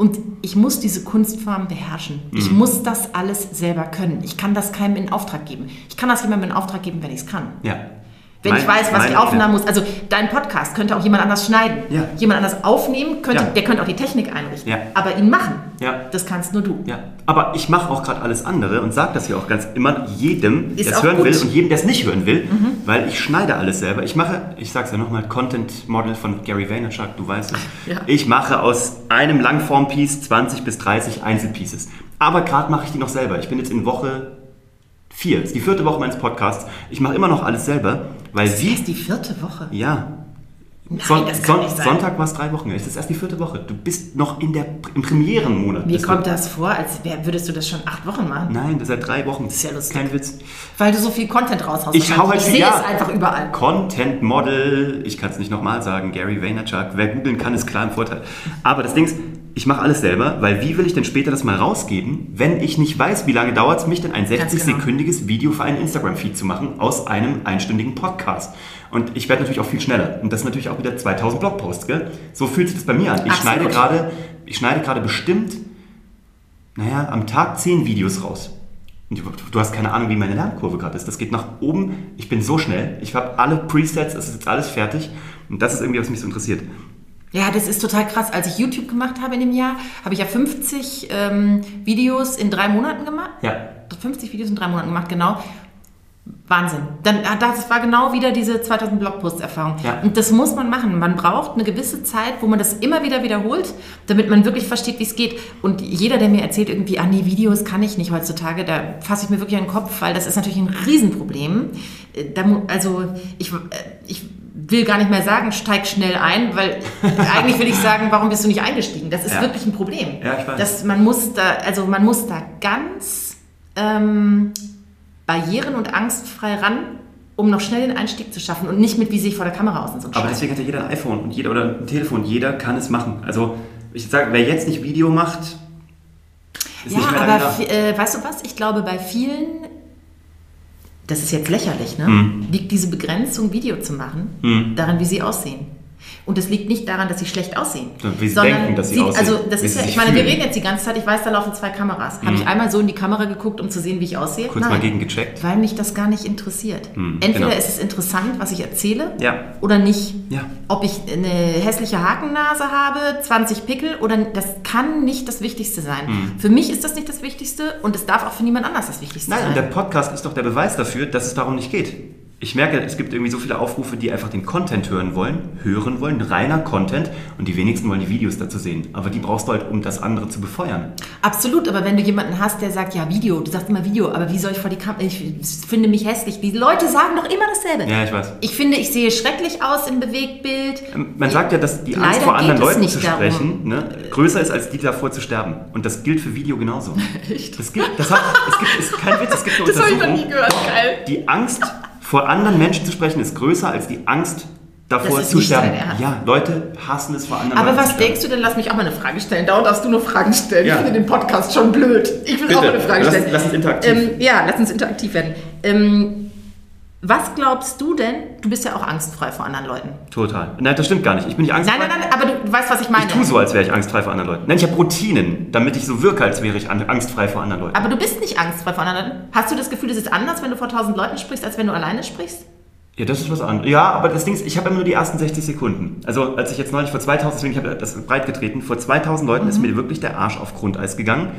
Und ich muss diese Kunstform beherrschen. Mhm. Ich muss das alles selber können. Ich kann das keinem in Auftrag geben. Ich kann das jemandem in Auftrag geben, wenn ich es kann. Ja. Wenn mein, ich weiß, was ich aufnehmen muss. Also dein Podcast könnte auch jemand anders schneiden. Ja. Jemand anders aufnehmen, könnte, ja. der könnte auch die Technik einrichten. Ja. Aber ihn machen, ja. das kannst nur du. Ja. Aber ich mache auch gerade alles andere und sage das hier auch ganz immer jedem, der es hören gut. will und jedem, der es nicht hören will, mhm. weil ich schneide alles selber. Ich mache, ich sage es ja nochmal, Content Model von Gary Vaynerchuk, du weißt es. Ja. Ich mache aus einem Langform-Piece 20 bis 30 Einzelpieces. Aber gerade mache ich die noch selber. Ich bin jetzt in Woche vier. Das ist die vierte Woche meines Podcasts. Ich mache immer noch alles selber. Weil das sie ist die vierte Woche. Ja. Nein, Son Son Sonntag war es drei Wochen. Es ist erst die vierte Woche. Du bist noch in der, im Premierenmonat. Mir kommt das vor, als wär, würdest du das schon acht Wochen machen. Nein, das ist seit drei Wochen. Das ist ja lustig. Kein Witz. Weil du so viel Content raushaust. Ich hau halt ich sehe ja, es einfach überall. Content Model, ich kann es nicht nochmal sagen, Gary Vaynerchuk. Wer googeln kann, ist klar im Vorteil. Aber das Ding ist, ich mache alles selber, weil wie will ich denn später das mal rausgeben, wenn ich nicht weiß, wie lange dauert es mich denn, ein 60-sekündiges genau. Video für einen Instagram-Feed zu machen aus einem einstündigen Podcast. Und ich werde natürlich auch viel schneller. Und das ist natürlich auch wieder 2000 Blogposts. Gell? So fühlt sich das bei mir an. Ich schneide gerade, ich schneide gerade bestimmt, naja, am Tag 10 Videos raus. Und du, du hast keine Ahnung, wie meine Lernkurve gerade ist. Das geht nach oben. Ich bin so schnell. Ich habe alle Presets, es ist jetzt alles fertig. Und das ist irgendwie, was mich so interessiert. Ja, das ist total krass. Als ich YouTube gemacht habe in dem Jahr, habe ich ja 50 ähm, Videos in drei Monaten gemacht. Ja. 50 Videos in drei Monaten gemacht, genau. Wahnsinn. Dann, ah, das war genau wieder diese 2000 Blogpost-Erfahrung. Ja. Und das muss man machen. Man braucht eine gewisse Zeit, wo man das immer wieder wiederholt, damit man wirklich versteht, wie es geht. Und jeder, der mir erzählt, irgendwie, ah nee, Videos kann ich nicht heutzutage, da fasse ich mir wirklich an den Kopf, weil das ist natürlich ein Riesenproblem. Äh, also ich, äh, ich will gar nicht mehr sagen, steig schnell ein, weil eigentlich will ich sagen, warum bist du nicht eingestiegen? Das ist ja. wirklich ein Problem. Ja, ich weiß. Das, man, muss da, also man muss da ganz ähm, barrieren- und angstfrei ran, um noch schnell den Einstieg zu schaffen und nicht mit, wie sich vor der Kamera aus und so Aber deswegen hat ja jeder ein iPhone und jeder, oder ein Telefon, jeder kann es machen. Also ich sage, wer jetzt nicht Video macht, ist ja, nicht mehr aber äh, weißt du was? Ich glaube, bei vielen das ist jetzt lächerlich, ne? Mhm. liegt diese Begrenzung, Video zu machen, mhm. daran, wie sie aussehen. Und es liegt nicht daran, dass sie schlecht aussehen. Wie sie sondern denken, dass sie, sie aussehen. Also das ist ja, ich meine, wir reden jetzt die ganze Zeit, ich weiß, da laufen zwei Kameras. Mhm. Habe ich einmal so in die Kamera geguckt, um zu sehen, wie ich aussehe? Kurz Nein, mal gegen gecheckt. Weil mich das gar nicht interessiert. Mhm, Entweder genau. ist es interessant, was ich erzähle, ja. oder nicht. Ja. Ob ich eine hässliche Hakennase habe, 20 Pickel, oder das kann nicht das Wichtigste sein. Mhm. Für mich ist das nicht das Wichtigste und es darf auch für niemand anders das Wichtigste Nein, sein. Nein, und der Podcast ist doch der Beweis dafür, dass es darum nicht geht ich merke, es gibt irgendwie so viele Aufrufe, die einfach den Content hören wollen, hören wollen, reiner Content und die wenigsten wollen die Videos dazu sehen. Aber die brauchst du halt, um das andere zu befeuern. Absolut, aber wenn du jemanden hast, der sagt, ja, Video, du sagst immer Video, aber wie soll ich vor die Kamera, ich finde mich hässlich. Die Leute sagen doch immer dasselbe. Ja, ich weiß. Ich finde, ich sehe schrecklich aus im Bewegtbild. Ähm, man sagt ja, dass die Angst vor anderen Leuten zu sprechen ne, größer ist, als die davor zu sterben. Und das gilt für Video genauso. Echt? Das gilt, das hat, es gibt, ist kein Witz, es gibt eine das Untersuchung. Das habe ich noch nie gehört, geil. Die Angst vor anderen Menschen zu sprechen ist größer als die Angst davor zu sterben. Ja, Leute hassen es vor anderen Aber Leuten was denkst du denn? Lass mich auch mal eine Frage stellen. Dauernd darfst du nur Fragen stellen. Ja. Ich finde den Podcast schon blöd. Ich will Bitte. auch mal eine Frage stellen. Lass, lass uns interaktiv. Ähm, ja, lass uns interaktiv werden. Ähm, was glaubst du denn? Du bist ja auch angstfrei vor anderen Leuten. Total. Nein, das stimmt gar nicht. Ich bin nicht angstfrei. Nein, nein, nein, aber du weißt, was ich meine. Ich tue so, als wäre ich angstfrei vor anderen Leuten. Nein, ich habe Routinen, damit ich so wirke, als wäre ich angstfrei vor anderen Leuten. Aber du bist nicht angstfrei vor anderen Leuten. Hast du das Gefühl, es ist anders, wenn du vor tausend Leuten sprichst, als wenn du alleine sprichst? Ja, das ist was anderes. Ja, aber das Ding ist, ich habe immer nur die ersten 60 Sekunden. Also als ich jetzt neulich vor 2000, deswegen ich habe das breit getreten, vor 2000 Leuten mhm. ist mir wirklich der Arsch auf Grundeis gegangen,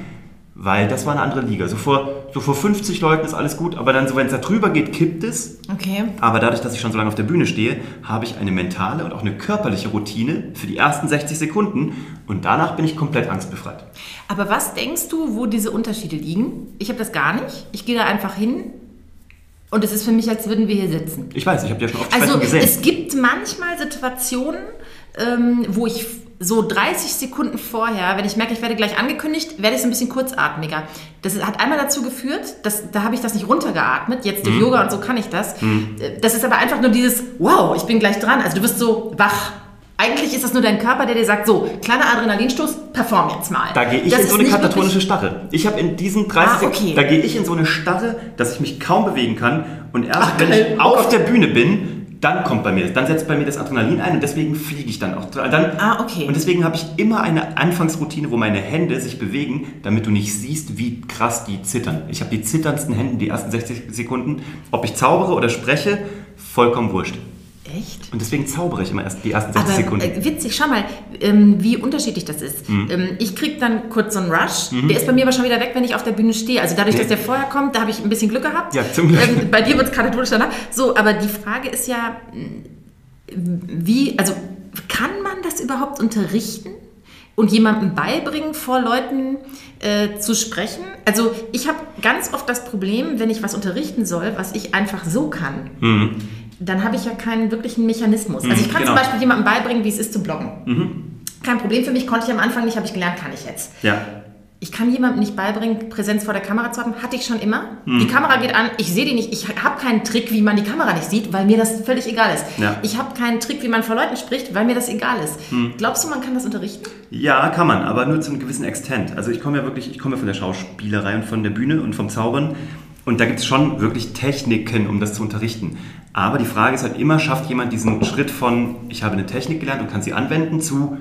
Weil das war eine andere Liga. So vor, so vor 50 Leuten ist alles gut, aber dann so, wenn es da drüber geht, kippt es. Okay. Aber dadurch, dass ich schon so lange auf der Bühne stehe, habe ich eine mentale und auch eine körperliche Routine für die ersten 60 Sekunden und danach bin ich komplett angstbefreit. Aber was denkst du, wo diese Unterschiede liegen? Ich habe das gar nicht. Ich gehe da einfach hin und es ist für mich, als würden wir hier sitzen. Ich weiß, ich habe ja schon oft Also gesehen. es gibt manchmal Situationen, ähm, wo ich so 30 Sekunden vorher, wenn ich merke, ich werde gleich angekündigt, werde ich so ein bisschen kurzatmiger. Das hat einmal dazu geführt, dass, da habe ich das nicht runtergeatmet. Jetzt durch Yoga und so kann ich das. Äh, Das ist aber einfach nur dieses, wow, ich bin gleich dran. Also du wirst so wach. Eigentlich ist das nur dein Körper, der dir sagt, so, kleiner Adrenalinstoß, perform jetzt mal. Da gehe ich Das in so eine katatonische Starre. Ich habe in diesen 30 Ah, okay. Sekunden, da gehe ich in so eine Starre, dass ich mich kaum bewegen kann. Und erst Ach, wenn geil. ich Oh auf Gott. der Bühne bin, dann kommt bei mir, dann setzt bei mir das Adrenalin ein und deswegen fliege ich dann auch. Dann, Ah, okay. Und deswegen habe ich immer eine Anfangsroutine, wo meine Hände sich bewegen, damit du nicht siehst, wie krass die zittern. Ich habe die zitterndsten Hände die ersten 60 Sekunden. Ob ich zaubere oder spreche, vollkommen wurscht. Echt? Und deswegen zaubere ich immer erst die ersten 60 Aber Sekunden. äh, witzig, schau mal, ähm, wie unterschiedlich das ist. Mhm. Ähm, ich krieg dann kurz so einen Rush, der ist bei mir aber schon wieder weg, wenn ich auf der Bühne stehe. Also dadurch, Nee. dass der vorher kommt, da habe ich ein bisschen Glück gehabt. Ja, zum Glück. Ähm, bei dir wird es katatonisch danach. So, aber die Frage ist ja, wie, also kann man das überhaupt unterrichten? Und jemandem beibringen, vor Leuten äh, zu sprechen. Also ich habe ganz oft das Problem, wenn ich was unterrichten soll, was ich einfach so kann, dann habe ich ja keinen wirklichen Mechanismus. Also ich kann genau. zum Beispiel jemandem beibringen, wie es ist zu bloggen. Kein Problem für mich, konnte ich am Anfang nicht, habe ich gelernt, kann ich jetzt. Ja. Ich kann jemandem nicht beibringen, Präsenz vor der Kamera zu haben. Hatte ich schon immer. Hm. Die Kamera geht an, ich sehe die nicht. Ich habe keinen Trick, wie man die Kamera nicht sieht, weil mir das völlig egal ist. Ja. Ich habe keinen Trick, wie man vor Leuten spricht, weil mir das egal ist. Glaubst du, man kann das unterrichten? Ja, kann man, aber nur zu einem gewissen Extent. Also ich komme ja wirklich, ich komme ja von der Schauspielerei und von der Bühne und vom Zaubern. Und da gibt es schon wirklich Techniken, um das zu unterrichten. Aber die Frage ist halt immer, schafft jemand diesen Schritt von, ich habe eine Technik gelernt und kann sie anwenden, zu,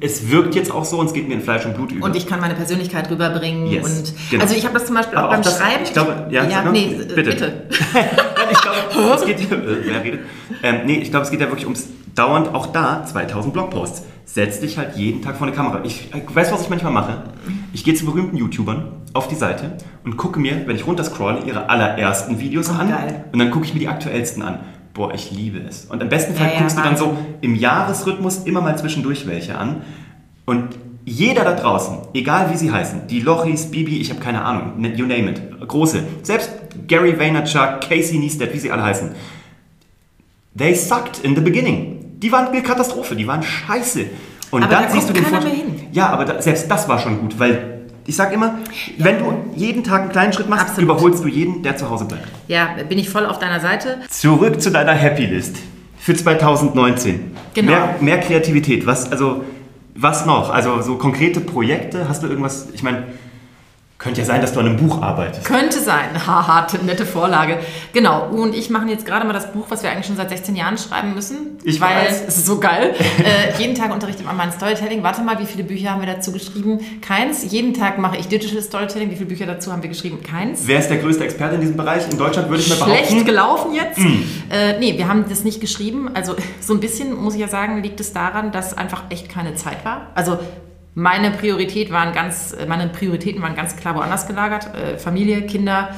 es wirkt jetzt auch so und es geht mir in Fleisch und Blut über. Und ich kann meine Persönlichkeit rüberbringen. Yes, und genau. Also ich habe das zum Beispiel Aber auch beim das- Schreiben. ich glaube- ja, ja nee, Bitte. bitte. Nein, ich glaube, es geht, äh, wer redet? Ähm, nee, ich glaube, es geht ja wirklich ums dauernd, auch da, 2000 Blogposts. Setz dich halt jeden Tag vor eine Kamera. Ich äh, weiß, was ich manchmal mache. Ich gehe zu berühmten YouTubern auf die Seite und gucke mir, wenn ich runterscrolle, ihre allerersten Videos Oh, an. geil. Und dann gucke ich mir die aktuellsten an. Boah, ich liebe es. Und im besten Fall Ja, ja, guckst du dann so im Jahresrhythmus immer mal zwischendurch welche an. Und jeder da draußen, egal wie sie heißen, die Lochis, Bibi, ich habe keine Ahnung, ne- you name it, große, selbst Gary Vaynerchuk, Casey Neistat, wie sie alle heißen, they sucked in the beginning. Die waren eine Katastrophe, die waren scheiße. Und Aber dann da siehst du den Vorteil-. Ja, aber da, selbst das war schon gut, weil ich sag immer, wenn du jeden Tag einen kleinen Schritt machst, Absolut. überholst du jeden, der zu Hause bleibt. Ja, bin ich voll auf deiner Seite. Zurück zu deiner Happy List für 2019. Genau. Mehr, mehr Kreativität. Was, also, was noch? Also so konkrete Projekte? Hast du irgendwas? Ich meine, könnte ja sein, dass du an einem Buch arbeitest. Könnte sein. Haha, nette Vorlage. Genau. Und ich mache jetzt gerade mal das Buch, was wir eigentlich schon seit 16 Jahren schreiben müssen. Ich weil weiß. es ist so geil. äh, jeden Tag unterrichte ich mal mein Storytelling. Warte mal, wie viele Bücher haben wir dazu geschrieben? Keins. Jeden Tag mache ich Digital Storytelling. Wie viele Bücher dazu haben wir geschrieben? Keins. Wer ist der größte Experte in diesem Bereich? In Deutschland würde ich mal Schlecht behaupten. gelaufen jetzt. Äh, nee, wir haben das nicht geschrieben. Also so ein bisschen, muss ich ja sagen, liegt es daran, dass einfach echt keine Zeit war. Also meine Priorität waren ganz, äh, meine Prioritäten waren ganz klar woanders gelagert. Äh, Familie, Kinder,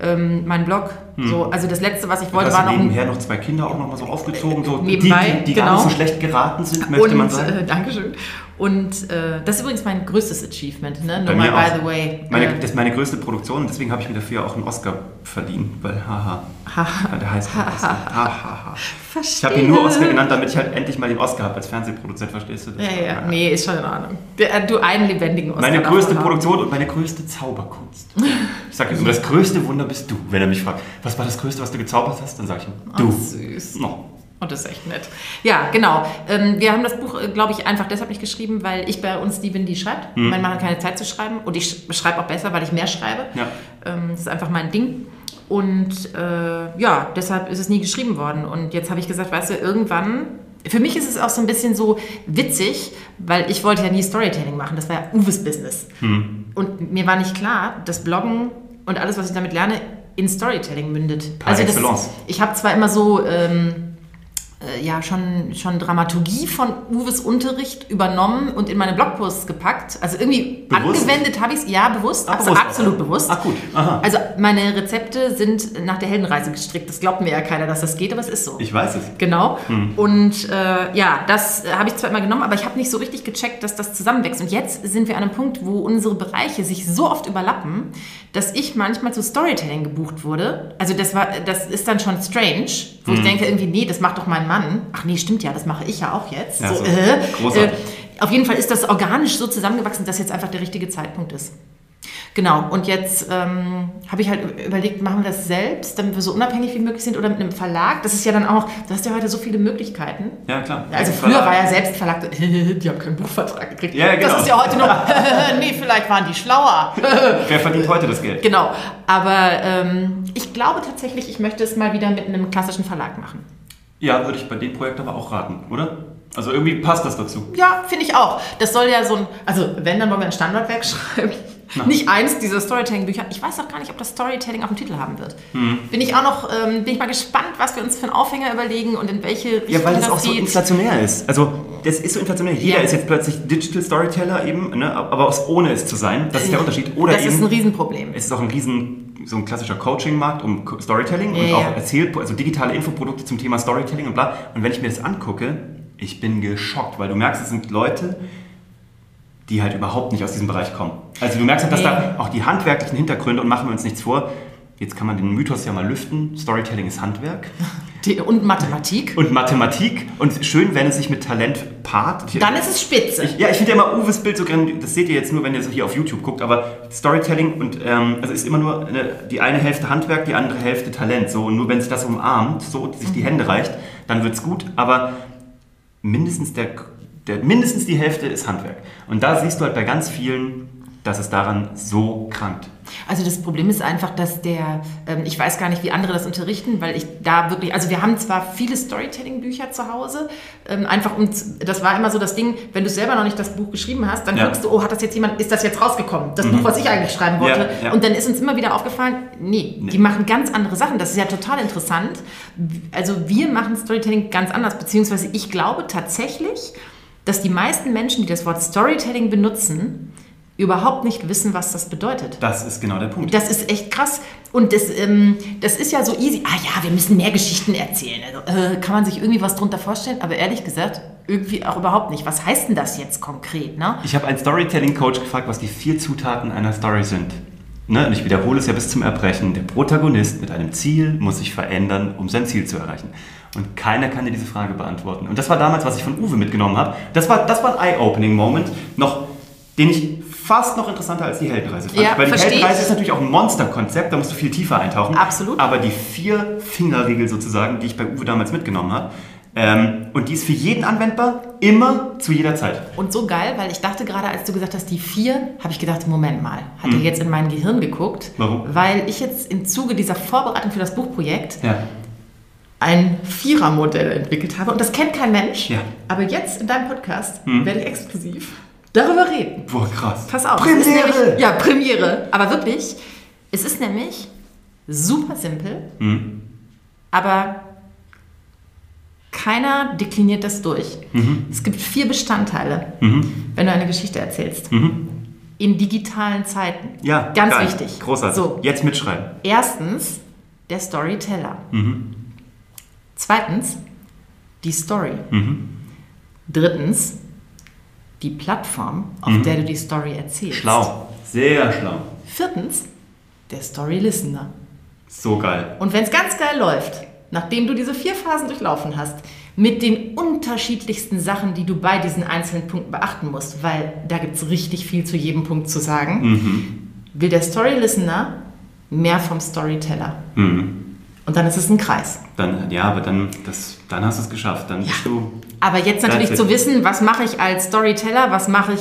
ähm, mein Blog. So, also das Letzte, was ich wollte, war noch nebenher noch zwei Kinder auch noch mal so aufgezogen, so Nebenbei, die, die, die gar genau. nicht so schlecht geraten sind, möchte und, man sagen. Äh, Dankeschön. Und äh, das ist übrigens mein größtes Achievement, ne? Nur mal by the way. Meine, Äh, das ist meine größte Produktion und deswegen habe ich mir dafür auch einen Oscar verdient, weil haha. Haha. Ja, der heißt halt Oscar. Ha, ha, ha. Ich verstehe. habe ihn nur Oscar genannt, damit ich halt endlich mal den Oscar habe als Fernsehproduzent, verstehst du das? Ja, ja, nee, ist schon in Ordnung. Der, äh, du einen lebendigen Oscar Meine größte haben. Produktion und meine größte Zauberkunst. Sage immer, das größte Wunder bist du. Wenn er mich fragt, was war das Größte, was du gezaubert hast, dann sage ich ihm, du. Ach, süß. No. Und das ist echt nett. Ja, genau. Ähm, wir haben das Buch, glaube ich, einfach deshalb nicht geschrieben, weil ich bei uns die bin, die schreibt. Mein Mann hat keine Zeit zu schreiben und ich sch- schreibe auch besser, weil ich mehr schreibe. Ja. Ähm, das ist einfach mein Ding. Und äh, ja, deshalb ist es nie geschrieben worden. Und jetzt habe ich gesagt, weißt du, irgendwann. Für mich ist es auch so ein bisschen so witzig, weil ich wollte ja nie Storytelling machen. Das war ja Uwes Business. Und mir war nicht klar, dass Bloggen und alles, was ich damit lerne, in Storytelling mündet. Also Par excellence. Das, ich habe zwar immer so ähm, äh, ja schon, schon Dramaturgie von Uwes Unterricht übernommen und in meine Blogposts gepackt. Also irgendwie Bewusst? angewendet habe ich es, ja, bewusst, Ah, abso- bewusst. absolut bewusst. Ach gut, aha. Also meine Rezepte sind nach der Heldenreise gestrickt. Das glaubt mir ja keiner, dass das geht, aber es ist so. Ich weiß es. Genau. Hm. Und äh, ja, das äh, habe ich zwar immer genommen, aber ich habe nicht so richtig gecheckt, dass das zusammenwächst. Und jetzt sind wir an einem Punkt, wo unsere Bereiche sich so oft überlappen, dass ich manchmal zu Storytelling gebucht wurde. Also das war, das ist dann schon strange, wo Hm. ich denke irgendwie, nee, das macht doch mein Mann. Ach nee, stimmt ja, das mache ich ja auch jetzt. Ja, so, so. äh, äh, auf jeden Fall ist das organisch so zusammengewachsen, dass jetzt einfach der richtige Zeitpunkt ist. Genau, und jetzt ähm, habe ich halt überlegt, machen wir das selbst, damit wir so unabhängig wie möglich sind oder mit einem Verlag. Das ist ja dann auch, du hast ja heute so viele Möglichkeiten. Ja, klar. Also früher war ja Selbstverlag, so, die haben keinen Buchvertrag gekriegt. Ja, genau. Das ist ja heute noch, nee, vielleicht waren die schlauer. Wer verdient heute das Geld? genau, aber ähm, ich glaube tatsächlich, ich möchte es mal wieder mit einem klassischen Verlag machen. Ja, würde ich bei dem Projekt aber auch raten, oder? Also irgendwie passt das dazu. Ja, finde ich auch. Das soll ja so ein, also wenn, dann wollen wir ein Standardwerk schreiben. Nicht eins dieser Storytelling-Bücher. Ich weiß auch gar nicht, ob das Storytelling auf dem Titel haben wird. Hm. Bin ich auch noch, ähm, bin ich mal gespannt, was wir uns für einen Aufhänger überlegen und in welche Richtung Ja, weil es das auch so geht. inflationär ist. Also, das ist so inflationär. Jeder Ja. ist jetzt plötzlich Digital Storyteller eben, ne? aber aus ohne es zu sein. Das ist der Unterschied. Oder das eben, ist ein Riesenproblem. es ist auch ein riesen, so ein klassischer Coaching-Markt um Storytelling und Ja, auch ja. Erzähl, also digitale Infoprodukte zum Thema Storytelling und bla. Und wenn ich mir das angucke, ich bin geschockt, weil du merkst, es sind Leute, die halt überhaupt nicht aus diesem Bereich kommen. Also du merkst halt, dass da auch die handwerklichen Hintergründe, und machen wir uns nichts vor, jetzt kann man den Mythos ja mal lüften, Storytelling ist Handwerk. Und Mathematik. Und Mathematik. Und schön, wenn es sich mit Talent paart. Dann ist es spitze. ich, ja, ich finde ja immer Uwes Bild so grandios. Das seht ihr jetzt nur, wenn ihr so hier auf YouTube guckt. Aber Storytelling und ähm, also ist immer nur eine, die eine Hälfte Handwerk, die andere Hälfte Talent. So und nur wenn sich das umarmt, so sich die Hände reicht, dann wird's gut. Aber mindestens der, der mindestens die Hälfte ist Handwerk. Und da siehst du halt bei ganz vielen, dass es daran so krankt. Also das Problem ist einfach, dass der, ähm, ich weiß gar nicht, wie andere das unterrichten, weil ich da wirklich, also wir haben zwar viele Storytelling-Bücher zu Hause, ähm, einfach um, z- das war immer so das Ding, wenn du selber noch nicht das Buch geschrieben hast, dann Ja. guckst du, oh, hat das jetzt jemand, ist das jetzt rausgekommen? Das Buch, was ich eigentlich schreiben wollte. Ja, ja. Und dann ist uns immer wieder aufgefallen, nee, die machen ganz andere Sachen. Das ist ja total interessant. Also wir machen Storytelling ganz anders, beziehungsweise ich glaube tatsächlich, dass die meisten Menschen, die das Wort Storytelling benutzen, überhaupt nicht wissen, was das bedeutet. Das ist genau der Punkt. Das ist echt krass. Und das, ähm, das ist ja so easy. Ah ja, wir müssen mehr Geschichten erzählen. Also, äh, kann man sich irgendwie was drunter vorstellen? Aber ehrlich gesagt, irgendwie auch überhaupt nicht. Was heißt denn das jetzt konkret? Ne? Ich habe einen Storytelling-Coach gefragt, was die vier Zutaten einer Story sind. Ne? Und ich wiederhole es ja bis zum Erbrechen. Der Protagonist mit einem Ziel muss sich verändern, um sein Ziel zu erreichen. Und keiner kann dir diese Frage beantworten. Und das war damals, was ich von Uwe mitgenommen habe. Das war, das war ein Eye-Opening-Moment, noch, den ich fast noch interessanter als die Heldenreise fand. Ja, Weil die Heldenreise ich. ist natürlich auch ein Monsterkonzept, da musst du viel tiefer eintauchen. Absolut. Aber die vier Fingerregel sozusagen, die ich bei Uwe damals mitgenommen habe, ähm, und die ist für jeden anwendbar, immer zu jeder Zeit. Und so geil, weil ich dachte gerade, als du gesagt hast, die vier, habe ich gedacht, Moment mal, hat er jetzt in mein Gehirn geguckt? Warum? Weil ich jetzt im Zuge dieser Vorbereitung für das Buchprojekt Ja. ein Vierermodell entwickelt habe. Und das kennt kein Mensch. Ja. Aber jetzt in deinem Podcast werde ich exklusiv darüber reden. Boah, krass. Pass auf. Premiere! nämlich, ja, Premiere. Aber wirklich, es ist nämlich super simpel, Mhm. aber keiner dekliniert das durch. Mhm. Es gibt vier Bestandteile, wenn du eine Geschichte erzählst. In digitalen Zeiten. Mhm. Ja, Ganz geil. wichtig. Großartig. So, Jetzt mitschreiben. erstens der Storyteller. Mhm. Zweitens die Story. Mhm. Drittens die Plattform, auf der du die Story erzählst. Mhm. Schlau. Sehr schlau. Viertens, der Story-Listener. So geil. Und wenn es ganz geil läuft, nachdem du diese vier Phasen durchlaufen hast, mit den unterschiedlichsten Sachen, die du bei diesen einzelnen Punkten beachten musst, weil da gibt es richtig viel zu jedem Punkt zu sagen, Mhm. will der Story-Listener mehr vom Storyteller. Mhm. Und dann ist es ein Kreis. Dann, ja, aber dann, das, dann hast du es geschafft. Dann bist du. Aber jetzt natürlich zu wissen, was mache ich als Storyteller, was mache ich,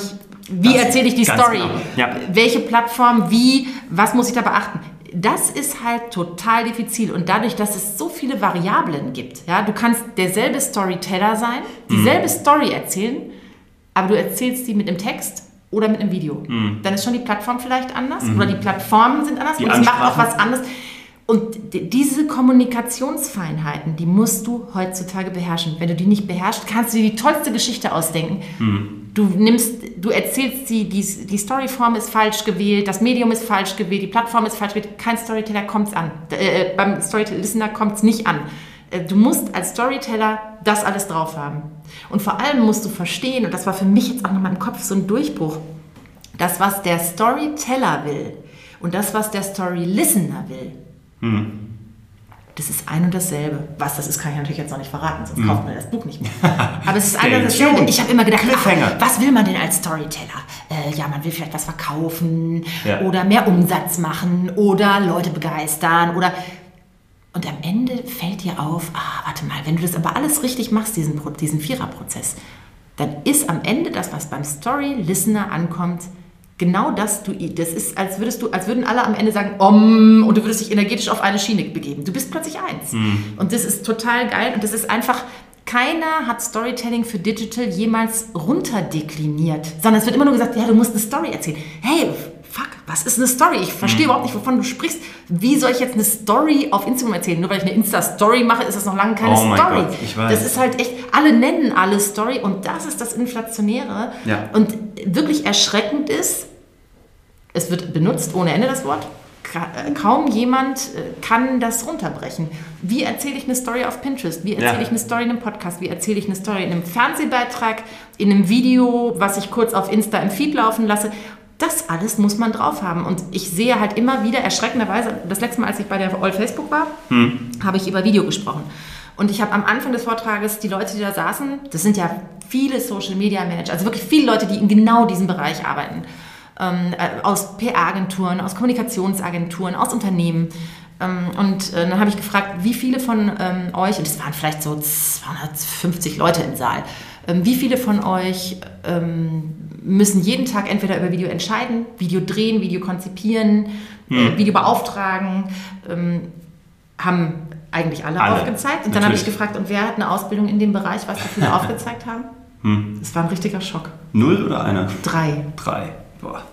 wie Das- erzähle ich die Story, genau. Ja. welche Plattform, wie, was muss ich da beachten. Das ist halt total diffizil und dadurch, dass es so viele Variablen gibt, ja, du kannst derselbe Storyteller sein, dieselbe Mhm. Story erzählen, aber du erzählst sie mit einem Text oder mit einem Video. Mhm. Dann ist schon die Plattform vielleicht anders oder die Plattformen sind anders Die und es macht auch was anderes. Und diese Kommunikationsfeinheiten, die musst du heutzutage beherrschen. Wenn du die nicht beherrschst, kannst du dir die tollste Geschichte ausdenken. Mhm. Du nimmst, du erzählst sie, die, die Storyform ist falsch gewählt, das Medium ist falsch gewählt, die Plattform ist falsch gewählt. Kein Storyteller kommt es an. Äh, beim Storyteller kommt es nicht an. Äh, du musst als Storyteller das alles drauf haben. Und vor allem musst du verstehen, und das war für mich jetzt auch noch mal im Kopf so ein Durchbruch, das, was der Storyteller will und das, was der Story-Listener will, hm. Das ist ein und dasselbe. Was das ist, kann ich natürlich jetzt noch nicht verraten, sonst hm. kauft man das Buch nicht mehr. Aber es ist ein und dasselbe. Ich habe immer gedacht, ach, was will man denn als Storyteller? Äh, ja, man will vielleicht was verkaufen ja. oder mehr Umsatz machen oder Leute begeistern oder und am Ende fällt dir auf, ah, warte mal, wenn du das aber alles richtig machst, diesen, diesen Viererprozess, dann ist am Ende das, was beim Story-Listener ankommt, genau das, du, das ist, als würdest du, als würden alle am Ende sagen, om, und du würdest dich energetisch auf eine Schiene begeben. Du bist plötzlich eins. Mhm. Und das ist total geil und das ist einfach, keiner hat Storytelling für Digital jemals runterdekliniert, sondern es wird immer nur gesagt, ja, du musst eine Story erzählen. Hey, fuck, was ist eine Story? Ich verstehe mhm. überhaupt nicht, wovon du sprichst. Wie soll ich jetzt eine Story auf Instagram erzählen? Nur weil ich eine Insta-Story mache, ist das noch lange keine oh Story. Gott, ich weiß. Das ist halt echt, alle nennen alle Story und das ist das Inflationäre. Ja. Und wirklich erschreckend ist, es wird benutzt ohne Ende das Wort. Äh, kaum jemand äh, kann das runterbrechen. Wie erzähle ich eine Story auf Pinterest? Wie erzähle ja. ich eine Story in einem Podcast? Wie erzähle ich eine Story in einem Fernsehbeitrag, in einem Video, was ich kurz auf Insta im Feed laufen lasse? Das alles muss man drauf haben. Und ich sehe halt immer wieder erschreckenderweise, das letzte Mal, als ich bei der All Facebook war, hm. habe ich über Video gesprochen. Und ich habe am Anfang des Vortrages die Leute, die da saßen, das sind ja viele Social Media Manager, also wirklich viele Leute, die in genau diesem Bereich arbeiten, ähm, äh, aus PR-Agenturen, aus Kommunikationsagenturen, aus Unternehmen. Ähm, und äh, dann habe ich gefragt, wie viele von ähm, euch, und es waren vielleicht so 250 Leute im Saal, wie viele von euch ähm, müssen jeden Tag entweder über Video entscheiden, Video drehen, Video konzipieren, hm. Video beauftragen, ähm, haben eigentlich alle, alle. aufgezeigt. Und dann habe ich gefragt, und wer hat eine Ausbildung in dem Bereich, was so viele aufgezeigt haben? Hm. Das war ein richtiger Schock. Null oder einer? Drei. Drei. Boah.